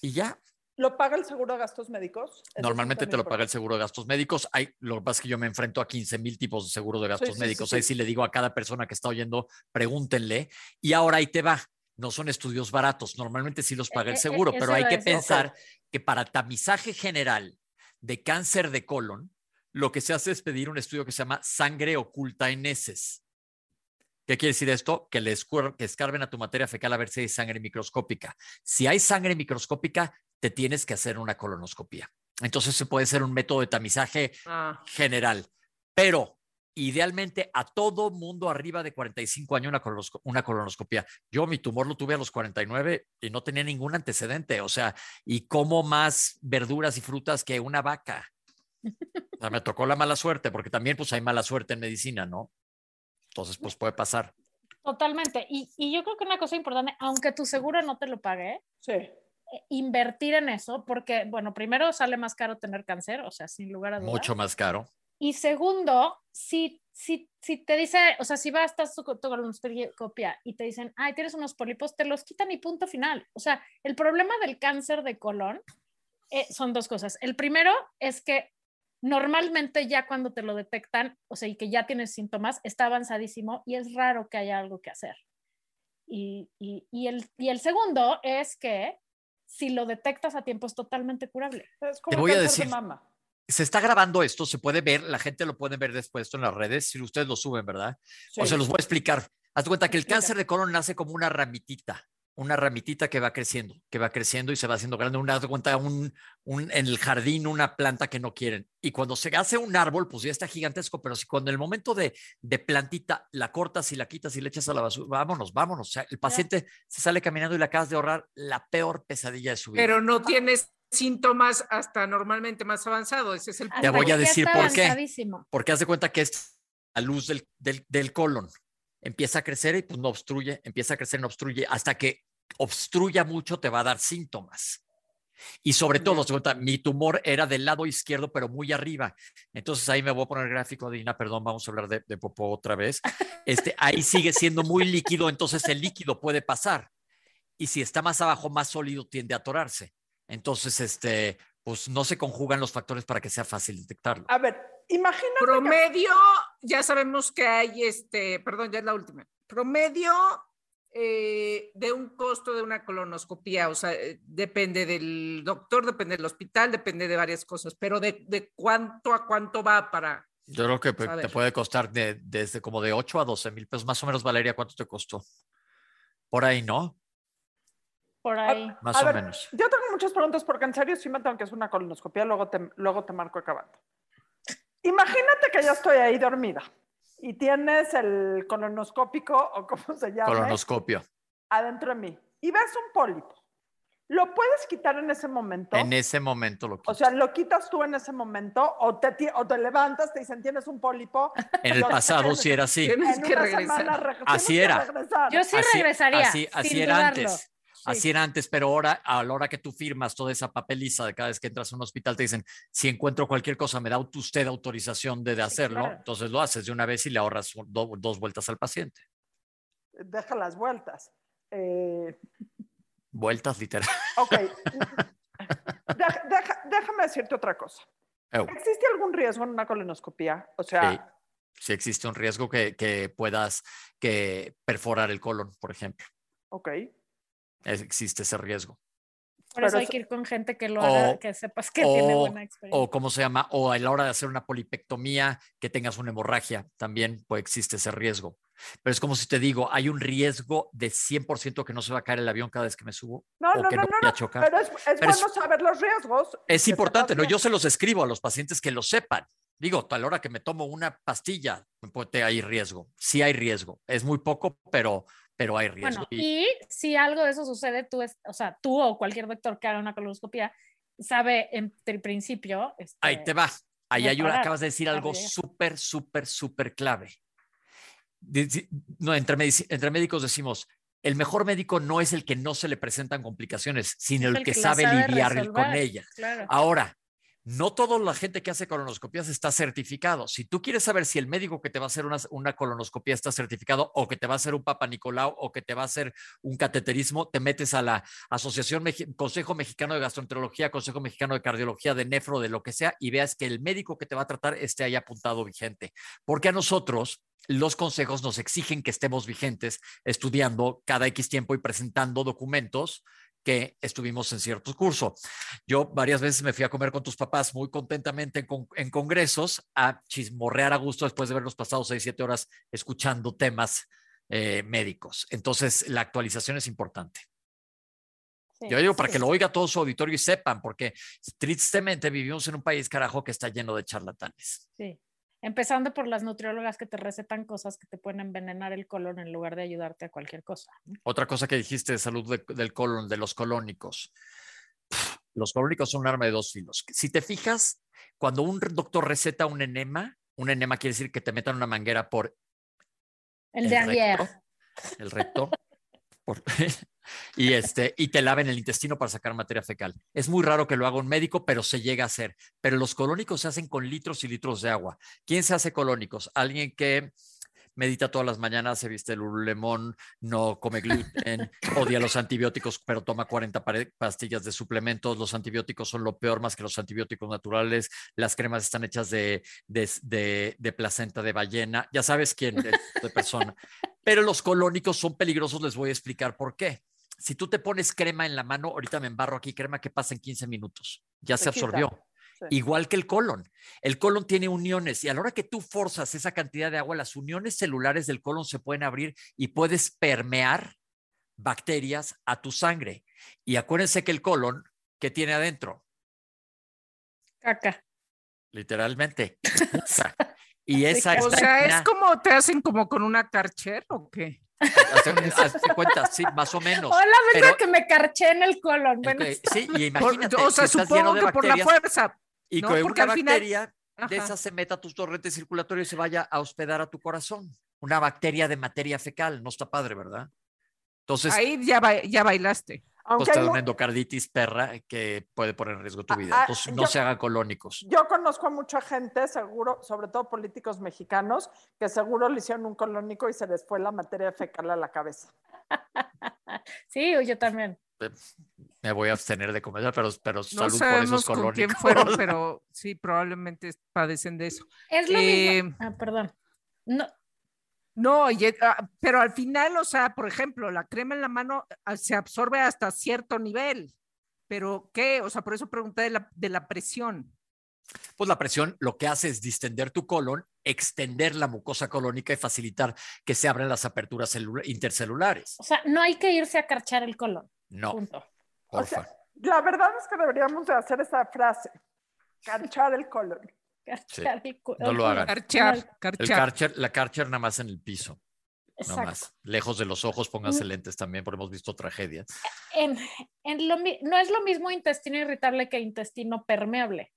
Y ya. ¿Lo paga el seguro de gastos médicos? Normalmente te lo paga el seguro de gastos médicos. Hay, lo que pasa es que yo me enfrento a 15 mil tipos de seguro de gastos médicos. Ahí sí le digo a cada persona que está oyendo, pregúntenle. Y ahora ahí te va. No son estudios baratos. Normalmente sí los paga el eh, eh, seguro, pero hay que pensar que para tamizaje general de cáncer de colon, lo que se hace es pedir un estudio que se llama sangre oculta en heces. ¿Qué quiere decir esto? Que le que escarben a tu materia fecal a ver si hay sangre microscópica. Si hay sangre microscópica, te tienes que hacer una colonoscopia. Entonces se puede ser un método de tamizaje ah. general, pero idealmente a todo mundo arriba de 45 años una, una, colonoscopia. Yo mi tumor lo tuve a los 49 y no tenía ningún antecedente, o sea, y como más verduras y frutas que una vaca. O sea, me tocó la mala suerte, porque también pues hay mala suerte en medicina, ¿no? Entonces, pues puede pasar. Totalmente. Y, y yo creo que una cosa importante, aunque tu seguro no te lo pague, sí. Eh, invertir en eso, porque, bueno, primero sale más caro tener cáncer, o sea, sin lugar a dudas. Mucho más caro. Y segundo, si, si, si te dice, o sea, si vas a tu colonoscopia y te dicen, ay, tienes unos pólipos, te los quitan y punto final. O sea, el problema del cáncer de colon eh, son dos cosas. El primero es que normalmente ya cuando te lo detectan, o sea, y que ya tienes síntomas, está avanzadísimo y es raro que haya algo que hacer. Y, y, y, el, y el segundo es que si lo detectas a tiempo es totalmente curable. te voy a decir, se está grabando esto, se puede ver, la gente lo puede ver después en las redes, si ustedes lo suben, ¿verdad? O se los voy a explicar. Haz cuenta que el cáncer de colon nace como una ramitita, una ramitita que va creciendo, que va creciendo y se va haciendo grande. Una, cuenta un, un, en el jardín una planta que no quieren. Y cuando se hace un árbol, pues ya está gigantesco, pero si cuando en el momento de, de plantita la cortas y la quitas y le echas a la basura, vámonos, vámonos. O sea, el paciente se sale caminando y le acabas de ahorrar la peor pesadilla de su vida. Pero no tienes síntomas hasta normalmente más avanzado. Ese es el Te voy a decir por qué. Porque haz de cuenta que es la luz del, del, del, colon. Empieza a crecer y pues no obstruye, empieza a crecer, no obstruye. Hasta que obstruya mucho te va a dar síntomas. Y sobre todo, mi tumor era del lado izquierdo, pero muy arriba. Entonces ahí me voy a poner gráfico, Dina, perdón, vamos a hablar de, de popó otra vez. Este, ahí sigue siendo muy líquido, entonces el líquido puede pasar. Y si está más abajo, más sólido tiende a atorarse. Entonces, este, pues no se conjugan los factores para que sea fácil detectarlo. A ver, imagínate. Promedio, ya sabemos que hay este, perdón, ya es la última. Promedio eh, de un costo de una colonoscopía, o sea, eh, depende del doctor, depende del hospital, depende de varias cosas, pero de, de cuánto a cuánto va para. Yo creo que te puede costar de, desde como de 8 a 12 mil pesos, más o menos, Valeria, ¿cuánto te costó? Por ahí, ¿no? Por ahí. Más o menos. Yo tengo muchas preguntas porque en serio sí me tengo que hacer una colonoscopia, luego te, luego te marco acabando. Imagínate que yo estoy ahí dormida y tienes el colonoscópico o cómo se llama. Colonoscopio. Adentro de mí. Y ves un pólipo. ¿Lo puedes quitar en ese momento? En ese momento lo quitas. O sea, ¿lo quitas tú en ese momento o te, o te levantas, te dicen, tienes un pólipo? En el pasado sí era así. Tienes que regresar. así era. Yo sí regresaría. Así, así era antes. Así era antes, pero ahora, a la hora que tú firmas toda esa papeliza de cada vez que entras a un hospital, te dicen, si encuentro cualquier cosa, me da usted autorización de, hacerlo, entonces lo haces de una vez y le ahorras dos vueltas al paciente. Deja las vueltas. Eh, vueltas literal. Ok. déjame decirte otra cosa. ¿Existe algún riesgo en una colonoscopia? O sea... Sí, existe un riesgo que, que puedas que perforar el colon, por ejemplo. Ok existe ese riesgo. Por eso hay que ir con gente que lo haga, que sepas que tiene buena experiencia. O cómo se llama, o a la hora de hacer una polipectomía, que tengas una hemorragia, también pues, existe ese riesgo. Pero es como si te digo, hay un riesgo de 100% que no se va a caer el avión cada vez que me subo. No, no, no, no, Pero es, bueno saber los riesgos. Es importante, ¿no? Yo se los escribo a los pacientes que lo sepan. Digo, a la hora que me tomo una pastilla, hay riesgo. Sí hay riesgo. Es muy poco, pero pero hay riesgo. y, si algo de eso sucede, tú, es, o sea, tú o cualquier doctor que haga una colonoscopia sabe en el principio. Este, Ahí te vas. Ahí hay una, acabas de decir algo súper, súper, súper clave. No, entre, entre médicos decimos, el mejor médico no es el que no se le presentan complicaciones, sino el, que, sabe, lidiar con ellas. Ahora, no toda la gente que hace colonoscopías está certificado. Si tú quieres saber si el médico que te va a hacer una, colonoscopía está certificado o que te va a hacer un Papa Nicolau o que te va a hacer un cateterismo, te metes a la Asociación Consejo Mexicano de Gastroenterología, Consejo Mexicano de Cardiología, de Nefro, de lo que sea, y veas que el médico que te va a tratar esté ahí apuntado vigente. Porque a nosotros los consejos nos exigen que estemos vigentes estudiando cada X tiempo y presentando documentos que estuvimos en cierto curso. Yo varias veces me fui a comer con tus papás muy contentamente en, congresos a chismorrear a gusto después de verlos pasados seis, siete horas escuchando temas eh, médicos. Entonces, la actualización es importante. Yo digo para que lo oiga todo su auditorio y sepan, porque tristemente vivimos en un país, carajo, que está lleno de charlatanes. Sí. Empezando por las nutriólogas que te recetan cosas que te pueden envenenar el colon en lugar de ayudarte a cualquier cosa. Otra cosa que dijiste de salud del colon, de los colónicos. Los colónicos son un arma de dos filos. Si te fijas, cuando un doctor receta un enema, un enema quiere decir que te metan una manguera por el, de recto, el recto, y, este, y te laven el intestino para sacar materia fecal. Es muy raro que lo haga un médico, pero se llega a hacer. Pero los colónicos se hacen con litros y litros de agua. ¿Quién se hace colónicos? Alguien que medita todas las mañanas, se viste el lemón, no come gluten, odia los antibióticos, pero toma 40 pastillas de suplementos. Los antibióticos son lo peor más que los antibióticos naturales. Las cremas están hechas de, de, placenta de ballena. Ya sabes quién, de, de persona. Pero los colónicos son peligrosos, les voy a explicar por qué. Si tú te pones crema en la mano, ahorita me embarro aquí, crema que pasa en 15 minutos, ya se, absorbió. Igual que el colon. El colon tiene uniones y a la hora que tú forzas esa cantidad de agua, las uniones celulares del colon se pueden abrir y puedes permear bacterias a tu sangre. Y acuérdense que el colon, ¿qué tiene adentro? Caca. Literalmente. Y esa o sea, es como te hacen como con una carcher o qué? Hazte cuenta, sí, más o menos. Hola, verdad que me carché en el colon. Bueno, sí, y imagínate. o sea, supongo que por la fuerza. Y que una bacteria de esa se meta a tus torrentes circulatorios y se vaya a hospedar a tu corazón. Una bacteria de materia fecal. No está padre, ¿verdad? Entonces. Ahí ya, ya bailaste. Aunque pues una endocarditis perra que puede poner en riesgo tu vida. Ah, Entonces, no se hagan colónicos. Yo conozco a mucha gente, seguro, sobre todo políticos mexicanos, que seguro le hicieron un colónico y se les fue la materia fecal a la cabeza. Sí, yo también. Me voy a abstener de comer, pero, pero salud por esos colónicos. quién fueron, pero sí, probablemente padecen de eso. Es lo mismo. Eh, ah, perdón. No, no, ah, pero al final, o sea, por ejemplo, la crema en la mano ah, se absorbe hasta cierto nivel. Pero, ¿qué? O sea, por eso pregunté de la, de la presión. Pues la presión lo que hace es distender tu colon, extender la mucosa colónica y facilitar que se abran las aperturas intercelulares. O sea, no hay que irse a carchar el colon. No. O sea, la verdad es que deberíamos de hacer esa frase, carchar el colon. No lo hagan. Carchar, la carcher nada más en el piso. Nada más. Lejos de los ojos, pónganse mm. lentes también, porque hemos visto tragedias. no es lo mismo intestino irritable que intestino permeable.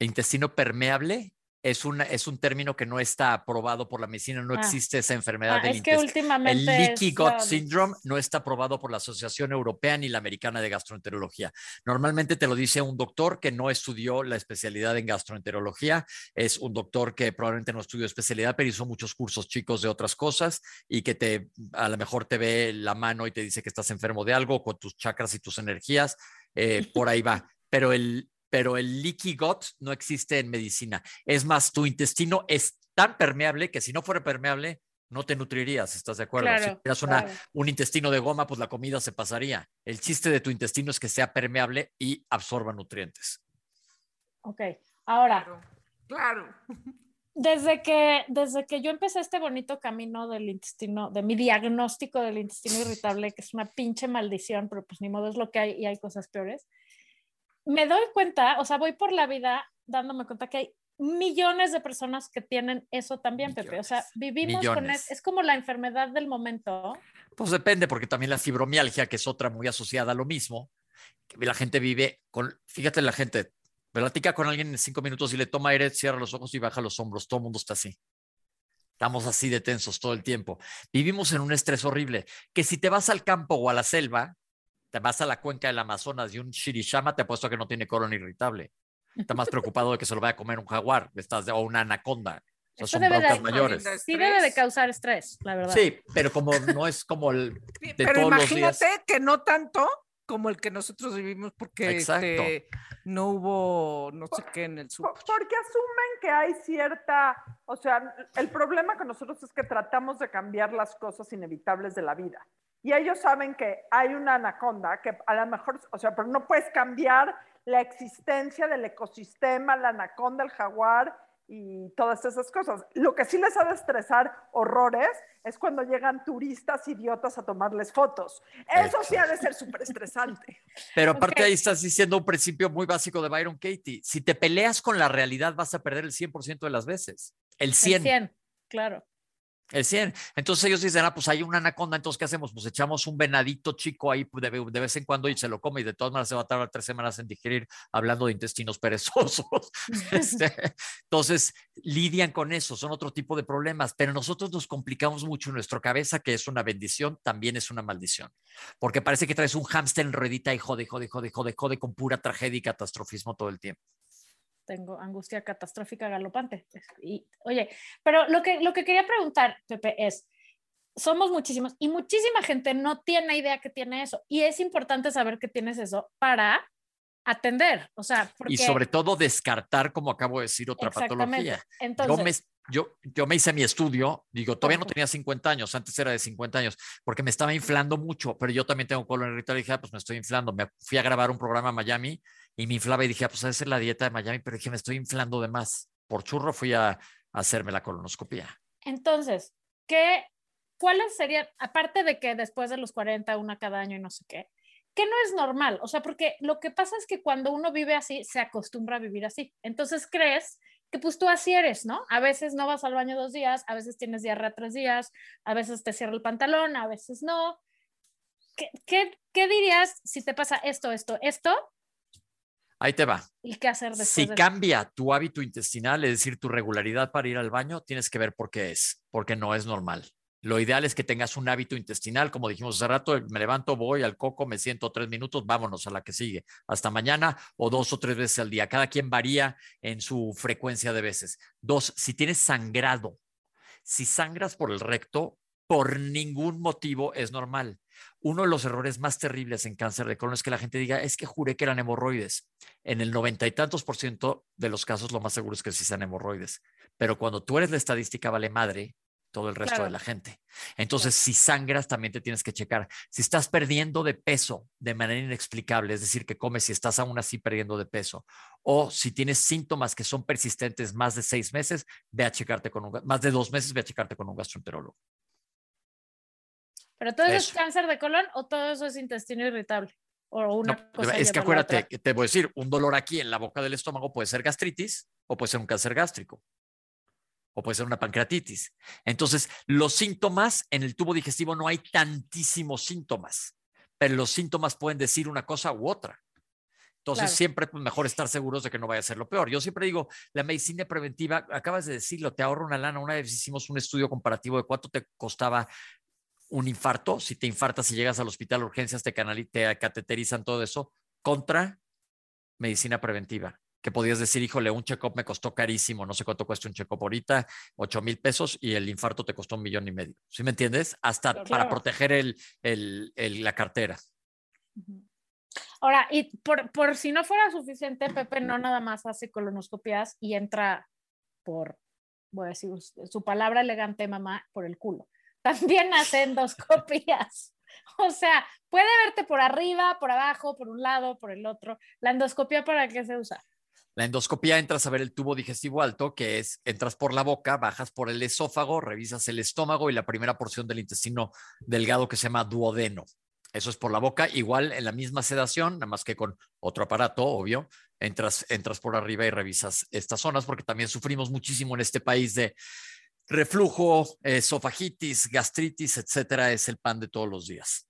¿Intestino permeable? Es, una, es un término que no está aprobado por la medicina, no ah. existe esa enfermedad ah, del es que últimamente El leaky gut syndrome no está aprobado por la Asociación Europea ni la Americana de Gastroenterología. Normalmente te lo dice un doctor que no estudió la especialidad en gastroenterología, es un doctor que probablemente no estudió especialidad, pero hizo muchos cursos chicos de otras cosas y que te a lo mejor te ve la mano y te dice que estás enfermo de algo con tus chakras y tus energías, eh, por ahí va. Pero el, pero el leaky gut no existe en medicina. Es más, tu intestino es tan permeable que si no fuera permeable, no te nutrirías, ¿estás de acuerdo? si tuvieras una, un intestino de goma, pues la comida se pasaría. El chiste de tu intestino es que sea permeable y absorba nutrientes. Ok, ahora. Claro. Desde que, desde que yo empecé este bonito camino del intestino, de mi diagnóstico del intestino irritable, que es una pinche maldición, pero pues ni modo es lo que hay y hay cosas peores, me doy cuenta, o sea, voy por la vida dándome cuenta que hay millones de personas que tienen eso también, Pepe. O sea, vivimos con es, es como la enfermedad del momento. Pues depende, porque también la fibromialgia, que es otra muy asociada a lo mismo, la gente vive con, fíjate la gente, platica con alguien en cinco minutos y le toma aire, cierra los ojos y baja los hombros, todo el mundo está así. Estamos así de tensos todo el tiempo. Vivimos en un estrés horrible, que si te vas al campo o a la selva, te vas a la cuenca del Amazonas y un shirishama te apuesto que no tiene colon irritable. Está más preocupado de que se lo vaya a comer un jaguar estás, o una anaconda. O son broncas mayores. Sí debe de causar estrés, la verdad. Sí, pero como no es como el de pero imagínate que no tanto como el que nosotros vivimos porque este, no hubo no sé qué en el sur. Porque asumen que hay cierta, o sea, el problema con nosotros es que tratamos de cambiar las cosas inevitables de la vida. Y ellos saben que hay una anaconda que a lo mejor, o sea, pero no puedes cambiar la existencia del ecosistema, la anaconda, el jaguar y todas esas cosas. Lo que sí les ha de estresar horrores es cuando llegan turistas idiotas a tomarles fotos. Eso sí ha de ser súper estresante. Pero aparte ahí estás diciendo un principio muy básico de Byron Katie. Si te peleas con la realidad vas a perder el 100% de las veces. El 100. El 100, claro. El 100. Entonces ellos dicen, ah, pues hay una anaconda, entonces ¿qué hacemos? Pues echamos un venadito chico ahí de, de, vez en cuando y se lo come y de todas maneras se va a tardar tres semanas en digerir hablando de intestinos perezosos. Este, entonces lidian con eso, son otro tipo de problemas, pero nosotros nos complicamos mucho en nuestra cabeza, que es una bendición, también es una maldición, porque parece que traes un hámster en ruedita y jode, jode, jode, jode, jode con pura tragedia y catastrofismo todo el tiempo tengo angustia catastrófica galopante. Y, oye, pero lo que, lo que quería preguntar, Pepe, es, somos muchísimos y muchísima gente no tiene idea que tiene eso. Y es importante saber que tienes eso para atender, o sea, y sobre todo descartar, como acabo de decir, otra patología. Entonces, yo me, yo, me hice mi estudio, digo, todavía no tenía 50 años, antes era de 50 años, porque me estaba inflando mucho, pero yo también tengo colon irritable y dije, ah, pues me estoy inflando. Me fui a grabar un programa en Miami y me inflaba y dije, ah, pues esa es la dieta de Miami, pero dije, me estoy inflando de más. Por churro fui a, hacerme la colonoscopia. Entonces, ¿qué, ¿cuáles serían, aparte de que después de los 40, una cada año y no sé qué, qué no es normal? O sea, porque lo que pasa es que cuando uno vive así, se acostumbra a vivir así. Entonces crees que pues tú así eres, ¿no? A veces no vas al baño dos días, a veces tienes diarrea tres días, a veces te cierra el pantalón, a veces no. ¿Qué, qué, qué dirías si te pasa esto, esto, esto? Ahí te va. ¿Y qué hacer después? Si cambia tu hábito intestinal, es decir, tu regularidad para ir al baño, tienes que ver por qué es, porque no es normal. Lo ideal es que tengas un hábito intestinal, como dijimos hace rato, me levanto, voy al coco, me siento tres minutos, vámonos a la que sigue, hasta mañana o dos o tres veces al día. Cada quien varía en su frecuencia de veces. Dos, si tienes sangrado, si sangras por el recto, por ningún motivo es normal. Uno de los errores más terribles en cáncer de colon es que la gente diga, es que juré que eran hemorroides. En el noventa y tantos por ciento de los casos, lo más seguro es que sí sean hemorroides. Pero cuando tú eres la estadística, vale madre todo el resto de la gente. Entonces, si sangras, también te tienes que checar. Si estás perdiendo de peso de manera inexplicable, es decir, que comes y estás aún así perdiendo de peso, o si tienes síntomas que son persistentes más de seis meses, ve a checarte con un, más de dos meses, ve a checarte con un gastroenterólogo. ¿Pero todo eso, es cáncer de colon o todo eso es intestino irritable? O una es que acuérdate, que te voy a decir, un dolor aquí en la boca del estómago puede ser gastritis o puede ser un cáncer gástrico o puede ser una pancreatitis. Entonces, los síntomas en el tubo digestivo no hay tantísimos síntomas, pero los síntomas pueden decir una cosa u otra. Entonces, siempre es pues, mejor estar seguros de que no vaya a ser lo peor. Yo siempre digo, la medicina preventiva, acabas de decirlo, te ahorra una lana. Una vez hicimos un estudio comparativo de cuánto te costaba un infarto, si te infartas y llegas al hospital urgencias, te, te cateterizan todo eso, contra medicina preventiva. Que podías decir, híjole, un check-up me costó carísimo, no sé cuánto cuesta un check-up ahorita, 8 mil pesos y el infarto te costó un millón y medio. ¿Sí me entiendes? Hasta para proteger el, el, la cartera. Ahora, y por, por si no fuera suficiente, Pepe no nada más hace colonoscopias y entra por, voy a decir su palabra elegante, mamá, por el culo también hace endoscopías. O sea, puede verte por arriba, por abajo, por un lado, por el otro. ¿La endoscopía para qué se usa? La endoscopía entras a ver el tubo digestivo alto, que es entras por la boca, bajas por el esófago, revisas el estómago y la primera porción del intestino delgado que se llama duodeno. Eso es por la boca, igual en la misma sedación, nada más que con otro aparato, obvio, entras, entras por arriba y revisas estas zonas, porque también sufrimos muchísimo en este país de reflujo, esofagitis, gastritis, etcétera, es el pan de todos los días.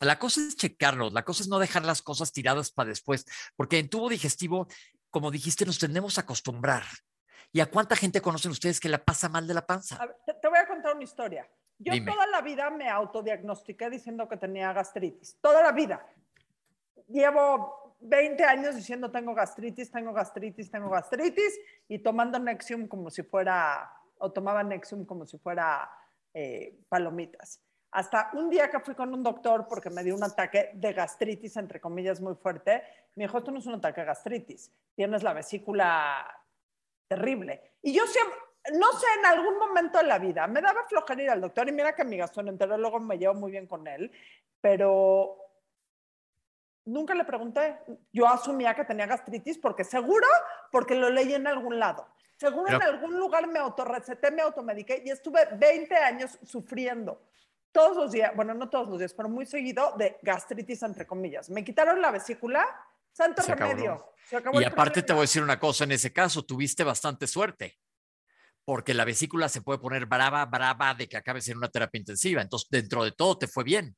La cosa es checarlos, la cosa es no dejar las cosas tiradas para después, porque en tubo digestivo, como dijiste, nos tendemos a acostumbrar. ¿Y a cuánta gente conocen ustedes que la pasa mal de la panza? te, voy a contar una historia. Yo toda la vida me autodiagnostiqué diciendo que tenía gastritis. Toda la vida. Llevo 20 años diciendo tengo gastritis, tengo gastritis, tengo gastritis y tomando Nexium como si fuera, o tomaba Nexium como si fuera eh, palomitas. Hasta un día que fui con un doctor porque me dio un ataque de gastritis, entre comillas, muy fuerte, me dijo, esto no es un ataque de gastritis, tienes la vesícula terrible. Y yo siempre, no sé, en algún momento de la vida me daba flojera ir al doctor y mira que mi gastroenterólogo me llevo muy bien con él, pero nunca le pregunté. Yo asumía que tenía gastritis porque seguro, porque lo leí en algún lado. Seguro en algún lugar me autorreceté, me automediqué y estuve 20 años sufriendo todos los días, bueno, no todos los días, pero muy seguido de gastritis, entre comillas. Me quitaron la vesícula, santo remedio. y aparte te voy a decir una cosa, en ese caso tuviste bastante suerte, porque la vesícula se puede poner brava, brava de que acabes en una terapia intensiva. Entonces, dentro de todo te fue bien.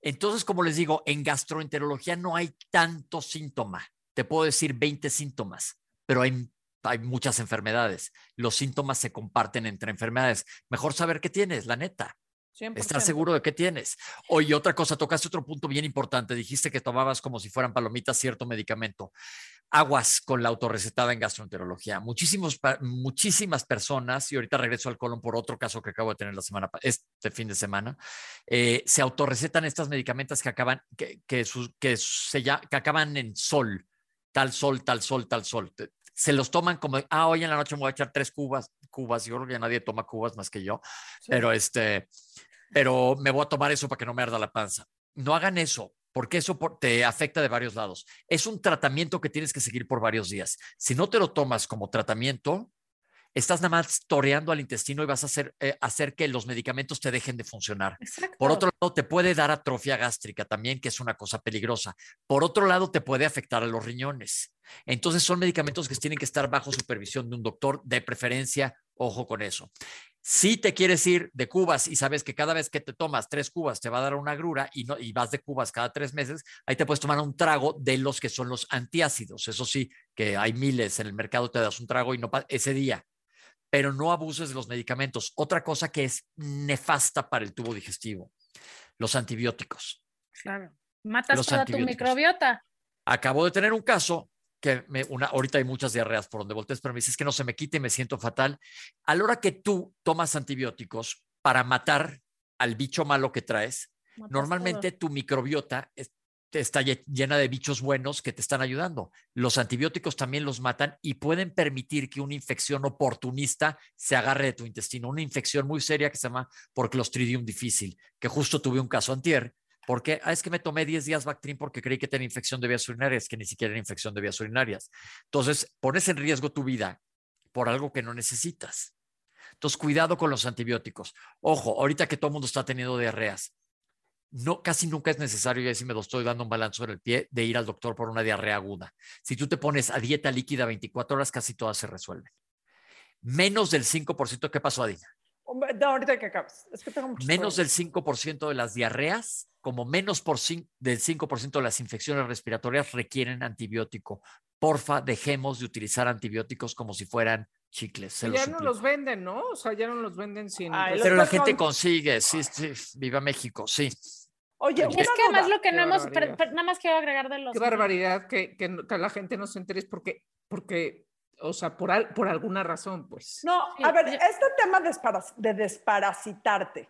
Entonces, como les digo, en gastroenterología no hay tanto síntoma. Te puedo decir 20 síntomas, pero hay, hay muchas enfermedades. Los síntomas se comparten entre enfermedades. Mejor saber qué tienes, la neta. Estar seguro de qué tienes. Oye, otra cosa, tocaste otro punto bien importante. Dijiste que tomabas como si fueran palomitas cierto medicamento. Aguas con la autorrecetada en gastroenterología. Muchísimos, muchísimas personas, y ahorita regreso al colon por otro caso que acabo de tener la semana, este fin de semana, eh, se autorrecetan estas medicamentos que acaban, que, que, que, se, que acaban en sol, tal sol, tal sol, tal sol se los toman como, ah, hoy en la noche me voy a echar tres cubas, cubas, yo creo que nadie toma cubas más que yo, pero este, pero me voy a tomar eso para que no me arda la panza. No hagan eso, porque eso te afecta de varios lados. Es un tratamiento que tienes que seguir por varios días. Si no te lo tomas como tratamiento, estás nada más toreando al intestino y vas a hacer, eh, hacer que los medicamentos te dejen de funcionar. Por otro lado, te puede dar atrofia gástrica también, que es una cosa peligrosa. Por otro lado, te puede afectar a los riñones. Entonces, son medicamentos que tienen que estar bajo supervisión de un doctor, de preferencia, ojo con eso. Si te quieres ir de cubas y sabes que cada vez que te tomas tres cubas te va a dar una grura y, no, y vas de cubas cada tres meses, ahí te puedes tomar un trago de los que son los antiácidos. Eso sí, que hay miles en el mercado, te das un trago y no ese día pero no abuses de los medicamentos. Otra cosa que es nefasta para el tubo digestivo, los antibióticos. Claro, matas toda tu microbiota. Acabo de tener un caso que me, una, ahorita hay muchas diarreas por donde voltees, pero me dices que no se me quite y me siento fatal. A la hora que tú tomas antibióticos para matar al bicho malo que traes, normalmente tu microbiota está llena de bichos buenos que te están ayudando. Los antibióticos también los matan y pueden permitir que una infección oportunista se agarre de tu intestino. Una infección muy seria que se llama por Clostridium difícil, que justo tuve un caso antier. Porque ah, es que me tomé 10 días Bactrim porque creí que tenía infección de vías urinarias, que ni siquiera era infección de vías urinarias. Entonces, pones en riesgo tu vida por algo que no necesitas. Entonces, cuidado con los antibióticos. Ojo, ahorita que todo el mundo está teniendo diarreas, no, casi nunca es necesario, y si me lo estoy dando un balance sobre el pie, de ir al doctor por una diarrea aguda. Si tú te pones a dieta líquida 24 horas, casi todas se resuelven. Menos del 5%, ¿qué pasó, Adina? No, ahorita que acabas. Es que tengo menos del 5% de las diarreas, como menos por del 5% de las infecciones respiratorias requieren antibiótico. Porfa, dejemos de utilizar antibióticos como si fueran chicles. ya no los venden, ¿no? O sea, ya no los venden sin. pero la gente consigue, sí, sí, viva México, sí. Oye, es que además lo que no hemos, nada más quiero agregar de los... Qué barbaridad que, que, la gente no se entere porque, porque o sea, por, por alguna razón, pues. No, a ver, este tema de, desparasitarte,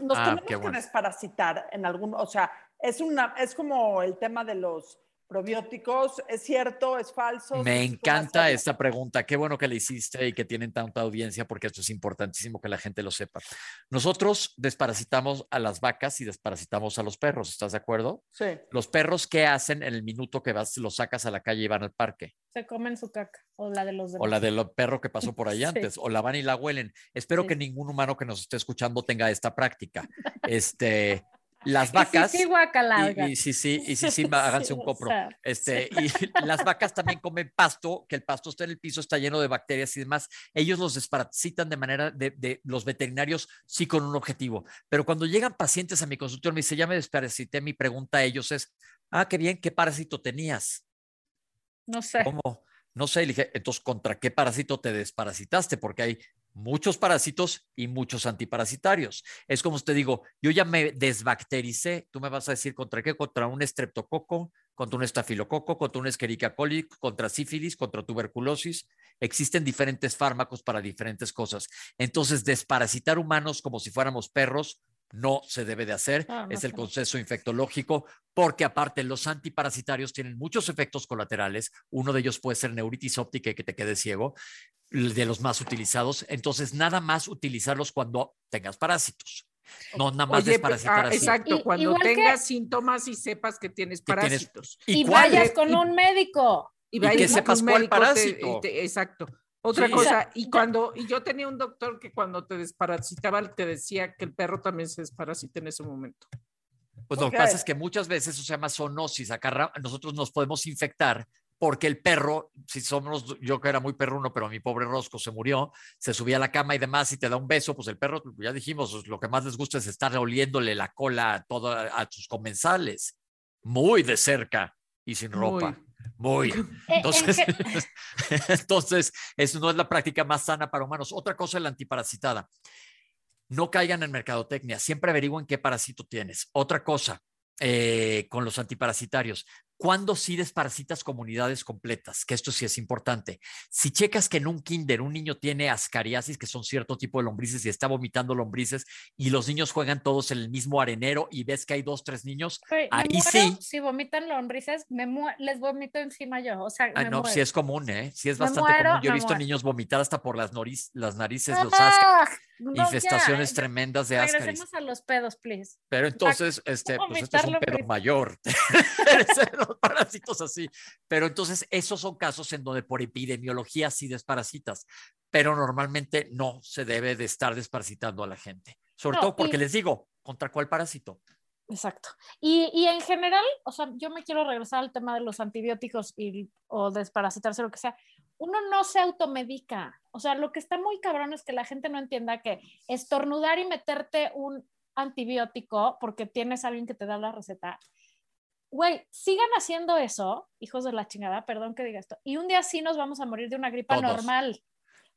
nos ah, tenemos que desparasitar en algún, o sea, es, una, es como el tema de los probióticos, ¿es cierto? ¿Es falso? Me encanta esta pregunta. Qué bueno que le hiciste y que tienen tanta audiencia porque esto es importantísimo que la gente lo sepa. Nosotros desparasitamos a las vacas y desparasitamos a los perros, ¿estás de acuerdo? Sí. Los perros, ¿qué hacen en el minuto que vas, los sacas a la calle y van al parque? Se comen su caca o la de los demás. O la del perro que pasó por ahí antes, o la van y la huelen. Espero que ningún humano que nos esté escuchando tenga esta práctica. Este, las vacas. Y sí, sí, y, sí, sí, y sí, sí, háganse un copro. Este, y las vacas también comen pasto, que el pasto está en el piso, está lleno de bacterias y demás. Ellos los desparasitan de manera de, de los veterinarios, sí, con un objetivo. Pero cuando llegan pacientes a mi consultorio, me dice, ya me desparasité, mi pregunta a ellos es, ah, qué bien, ¿qué parásito tenías? No sé. ¿Cómo? No sé, le dije, entonces, ¿contra qué parásito te desparasitaste? Porque hay muchos parásitos y muchos antiparasitarios. Es como te digo, yo ya me desbactericé, tú me vas a decir contra qué, contra un estreptococo, contra un estafilococo, contra un escherichia coli, contra sífilis, contra tuberculosis. Existen diferentes fármacos para diferentes cosas. Entonces, desparasitar humanos como si fuéramos perros no se debe de hacer, ah, es el consenso infectológico, porque aparte los antiparasitarios tienen muchos efectos colaterales, uno de ellos puede ser neuritis óptica y que te quede ciego, de los más utilizados, entonces nada más utilizarlos cuando tengas parásitos. No, nada más desparasitar ah, Exacto, cuando tengas síntomas y sepas que tienes parásitos. y, vayas con un médico. Y, que sepas cuál parásito. exacto. Otra cosa, y cuando, y yo tenía un doctor que cuando te desparasitaba te decía que el perro también se desparasita en ese momento. Pues lo que pasa es que muchas veces eso se llama zoonosis. Acá nosotros nos podemos infectar porque el perro, si somos, yo que era muy perruno, pero mi pobre Rosco se murió, se subía a la cama y demás y te da un beso, pues el perro, ya dijimos, lo que más les gusta es estar oliéndole la cola a, todo, a sus comensales, muy de cerca y sin ropa. Muy. Eh, entonces, entonces, eso no es la práctica más sana para humanos. Otra cosa es la antiparasitada. No caigan en mercadotecnia, siempre averigüen qué parásito tienes. Otra cosa, eh, con los antiparasitarios. ¿Cuándo sí desparasitas comunidades completas? Que esto sí es importante. Si checas que en un kinder un niño tiene ascariasis, que son cierto tipo de lombrices, y está vomitando lombrices, y los niños juegan todos en el mismo arenero y ves que hay dos, tres niños, ahí sí. Si vomitan lombrices, me les vomito encima yo. O sea, ah, no, sí es común, ¿eh? Sí es bastante común. Yo he visto niños vomitar hasta por las, las narices, los ¡Ah! infestaciones tremendas de ascaris. Regresemos a los pedos, please. Pero entonces, este, pues este es un pedo mayor. los parásitos así. Pero entonces, esos son casos en donde por epidemiología sí desparasitas, pero normalmente no se debe de estar desparasitando a la gente. Sobre todo porque les digo, ¿contra cuál parásito? Exacto. Y, y, en general, o sea, yo me quiero regresar al tema de los antibióticos y, o desparasitarse, lo que sea. Uno no se automedica. O sea, lo que está muy cabrón es que la gente no entienda que estornudar y meterte un antibiótico porque tienes a alguien que te da la receta güey, sigan haciendo eso, hijos de la chingada, perdón que diga esto, y un día sí nos vamos a morir de una gripa normal.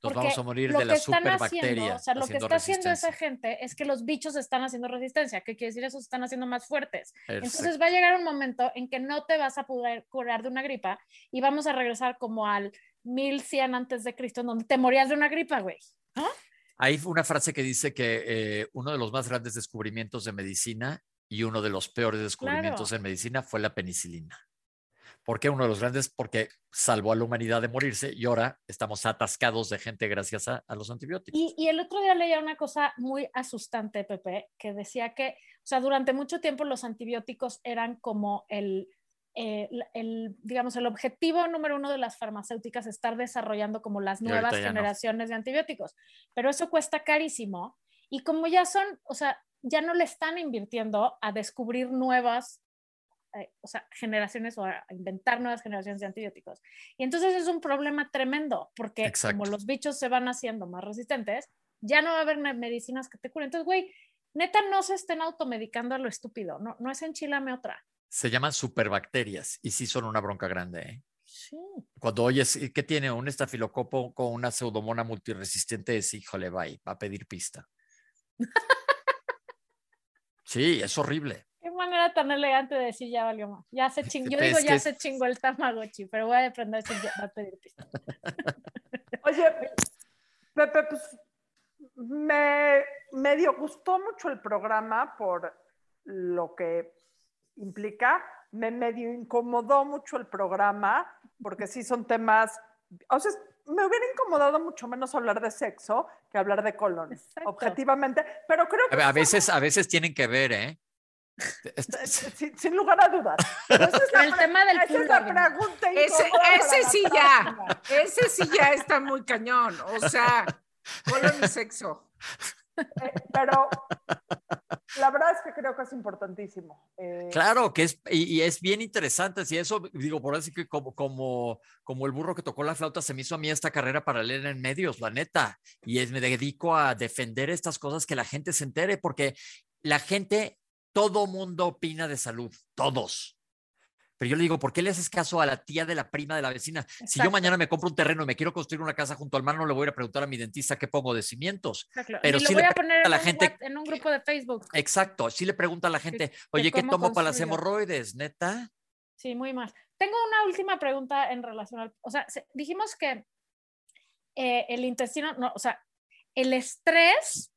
Nos vamos a morir de la superbacteria. O sea, lo que está haciendo esa gente es que los bichos están haciendo resistencia. ¿Qué quiere decir eso? Se están haciendo más fuertes. Entonces va a llegar un momento en que no te vas a poder curar de una gripa y vamos a regresar como al 1100 antes de Cristo, en donde te morías de una gripa, güey. Hay una frase que dice que eh, uno de los más grandes descubrimientos de medicina y uno de los peores descubrimientos en medicina fue la penicilina. ¿Por qué uno de los grandes? Porque salvó a la humanidad de morirse y ahora estamos atascados de gente gracias a, los antibióticos. Y, el otro día leía una cosa muy asustante, Pepe, que decía que, o sea, durante mucho tiempo los antibióticos eran como el, eh, el, digamos, el objetivo número uno de las farmacéuticas, estar desarrollando como las nuevas generaciones de antibióticos. Pero eso cuesta carísimo. Y como ya son, o sea, ya no le están invirtiendo a descubrir nuevas eh, o sea, generaciones o a inventar nuevas generaciones de antibióticos. Y entonces es un problema tremendo, porque como los bichos se van haciendo más resistentes, ya no va a haber medicinas que te curen. Entonces, güey, neta, no se estén automedicando a lo estúpido, no, no es enchilame otra. Se llaman superbacterias y sí son una bronca grande. ¿eh? Sí. Cuando oyes, ¿qué tiene? Un estafilocopo con una pseudomona multiresistente, es híjole, va, va a pedir pista. Sí, es horrible. Qué manera tan elegante de decir ya valió más. Ya se chingó, yo digo ya se chingó el Tamagotchi, pero voy a aprender decir ya, a pedir Oye, Pepe, pues me medio gustó mucho el programa por lo que implica. Me medio incomodó mucho el programa porque sí son temas, o sea, me hubiera incomodado mucho menos hablar de sexo que hablar de colon, objetivamente, pero creo que... A, veces, a veces tienen que ver, ¿eh? Sin, lugar a dudas. Esa es la, el tema del esa es la pregunta ese, ese sí ya, ese sí ya está muy cañón, o sea, colon y sexo. Pero la verdad es que creo que es importantísimo. Eh. Claro, que es, y, es bien interesante. Si eso, digo, por así que como, como, como el burro que tocó la flauta, se me hizo a mí esta carrera paralela en medios, la neta. Y es, me dedico a defender estas cosas que la gente se entere, porque la gente, todo mundo opina de salud, todos. Pero yo le digo, ¿por qué le haces caso a la tía de la prima de la vecina? Si yo mañana me compro un terreno y me quiero construir una casa junto al mar, no le voy a ir a preguntar a mi dentista qué pongo de cimientos. Pero si le a poner a la gente en un grupo de Facebook. Exacto, sí le pregunta a la gente, oye, ¿qué tomo para las hemorroides, neta? Sí, muy mal. Tengo una última pregunta en relación al, o sea, dijimos que eh, el intestino, no, o sea, el estrés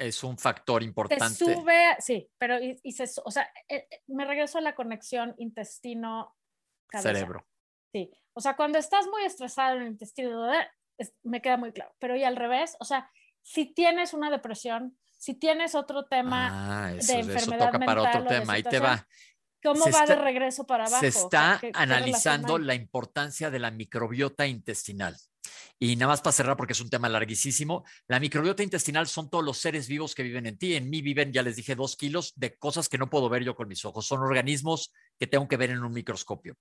es un factor importante. sube, sí, pero y, se, o sea, eh, eh, me regreso a la conexión intestino cerebro. Sí, o sea, cuando estás muy estresado en el intestino, me queda muy claro, pero y al revés, o sea, si tienes una depresión, si tienes otro tema ah, de enfermedad eso toca para otro tema, ahí te va. ¿Cómo va de regreso para abajo? Se está analizando la importancia de la microbiota intestinal. Y nada más para cerrar, porque es un tema larguísimo, la microbiota intestinal son todos los seres vivos que viven en ti. En mí viven, ya les dije, dos kilos de cosas que no puedo ver yo con mis ojos. Son organismos que tengo que ver en un microscopio.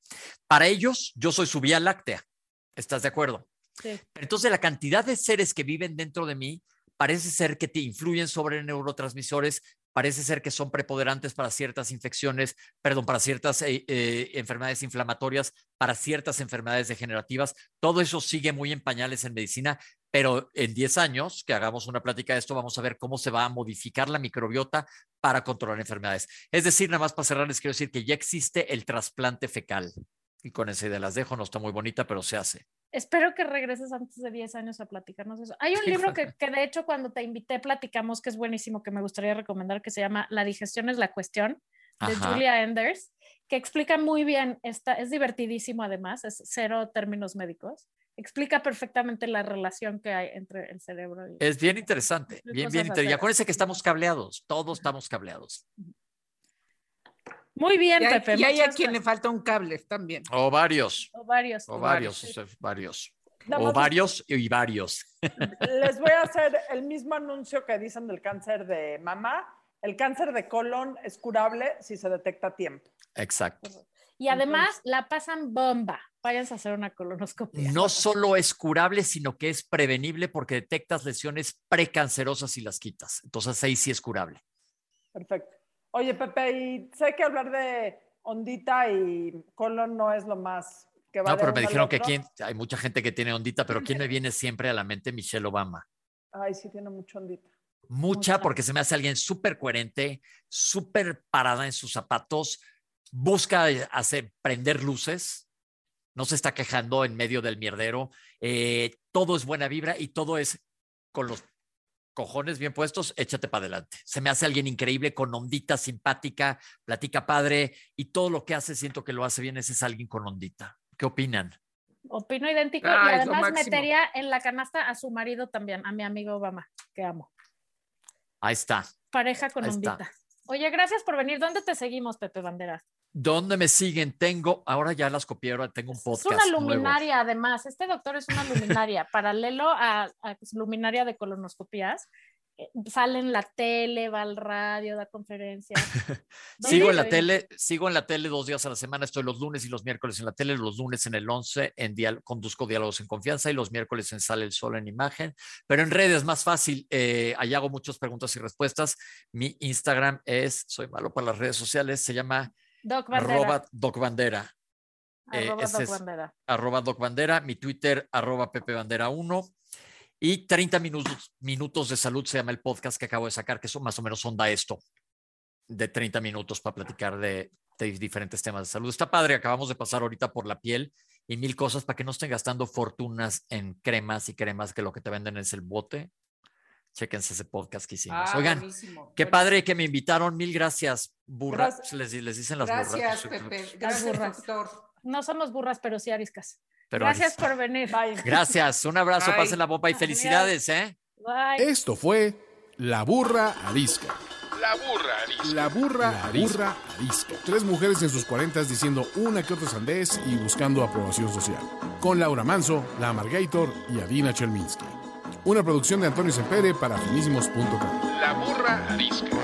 Para ellos, yo soy su vía láctea. ¿Estás de acuerdo? Sí. Entonces, la cantidad de seres que viven dentro de mí parece ser que te influyen sobre neurotransmisores parece ser que son preponderantes para ciertas infecciones, perdón, para ciertas eh, eh, enfermedades inflamatorias, para ciertas enfermedades degenerativas. Todo eso sigue muy en pañales en medicina, pero en 10 años que hagamos una plática de esto, vamos a ver cómo se va a modificar la microbiota para controlar enfermedades. Es decir, nada más para cerrar, les quiero decir que ya existe el trasplante fecal. Y con esa idea las dejo, no está muy bonita, pero se hace. Espero que regreses antes de 10 años a platicarnos eso. Hay un libro que, que, de hecho cuando te invité platicamos que es buenísimo, que me gustaría recomendar, que se llama La digestión es la cuestión, de Julia Enders, que explica muy bien, esta, es divertidísimo además, es cero términos médicos, explica perfectamente la relación que hay entre el cerebro y... Es bien interesante, bien, bien interesante. Y acuérdense que estamos cableados, todos estamos cableados. Muy bien, Pepe. Y hay a quien le falta un cable también. O varios. O varios. O varios, varios. O varios y varios. Les voy a hacer el mismo anuncio que dicen del cáncer de mama. El cáncer de colon es curable si se detecta a tiempo. Exacto. Y además la pasan bomba. Váyanse a hacer una colonoscopia. No solo es curable, sino que es prevenible porque detectas lesiones precancerosas y las quitas. Entonces ahí sí es curable. Perfecto. Oye, Pepe, y sé que hablar de ondita y colon no es lo más que va No, pero me dijeron que aquí hay mucha gente que tiene ondita, pero ¿quién me viene siempre a la mente? Michelle Obama. Ay, sí, tiene mucha ondita. Mucha, porque se me hace alguien súper coherente, súper parada en sus zapatos, busca hacer prender luces, no se está quejando en medio del mierdero, eh, todo es buena vibra y todo es con los cojones bien puestos, échate para adelante. Se me hace alguien increíble, con ondita, simpática, platica padre y todo lo que hace siento que lo hace bien. Ese es alguien con ondita. ¿Qué opinan? Opino idéntico y además metería en la canasta a su marido también, a mi amigo Obama, que amo. Ahí está. Pareja con ondita. Oye, gracias por venir. ¿Dónde te seguimos, Pepe Banderas? ¿Dónde me siguen? Tengo, ahora ya las copié, ahora tengo un podcast. Es una luminaria, además. Este doctor es una luminaria, paralelo a, a luminaria de colonoscopías. Eh, sale en la tele, va al radio, da conferencias. sigo en la tele, sigo en la tele dos días a la semana, estoy los lunes y los miércoles en la tele, los lunes en el 11 en conduzco diálogos en confianza y los miércoles en Sale el Sol en imagen, pero en redes más fácil, eh, ahí hago muchas preguntas y respuestas. Mi Instagram es, soy malo para las redes sociales, se llama Doc Bandera. Arroba Doc Bandera. Eh, arroba, Doc Bandera. arroba Doc Bandera. Mi Twitter, arroba Pepe Bandera 1. Y 30 minutos, minutos de salud se llama el podcast que acabo de sacar, que son más o menos onda esto, de 30 minutos para platicar de, de diferentes temas de salud. Está padre, acabamos de pasar ahorita por la piel y mil cosas para que no estén gastando fortunas en cremas y cremas que lo que te venden es el bote Chéquense ese podcast que hicimos. Ah, Oigan, qué padre que me invitaron. Mil gracias, burras. Les, dicen las burras. Gracias, Pepe. Gracias, doctor. No somos burras, pero sí ariscas. gracias por venir. Gracias. Un abrazo. Pasen la bomba y felicidades. ¿eh? Esto fue La Burra Arisca. La burra arisca. La burra, arisca. arisca. Tres mujeres en sus cuarentas diciendo una que otra sandez y buscando aprobación social. Con Laura Manso, La Amargator y Adina Chelminsky. Una producción de Antonio Sempere para finísimos.com. La burra arisca.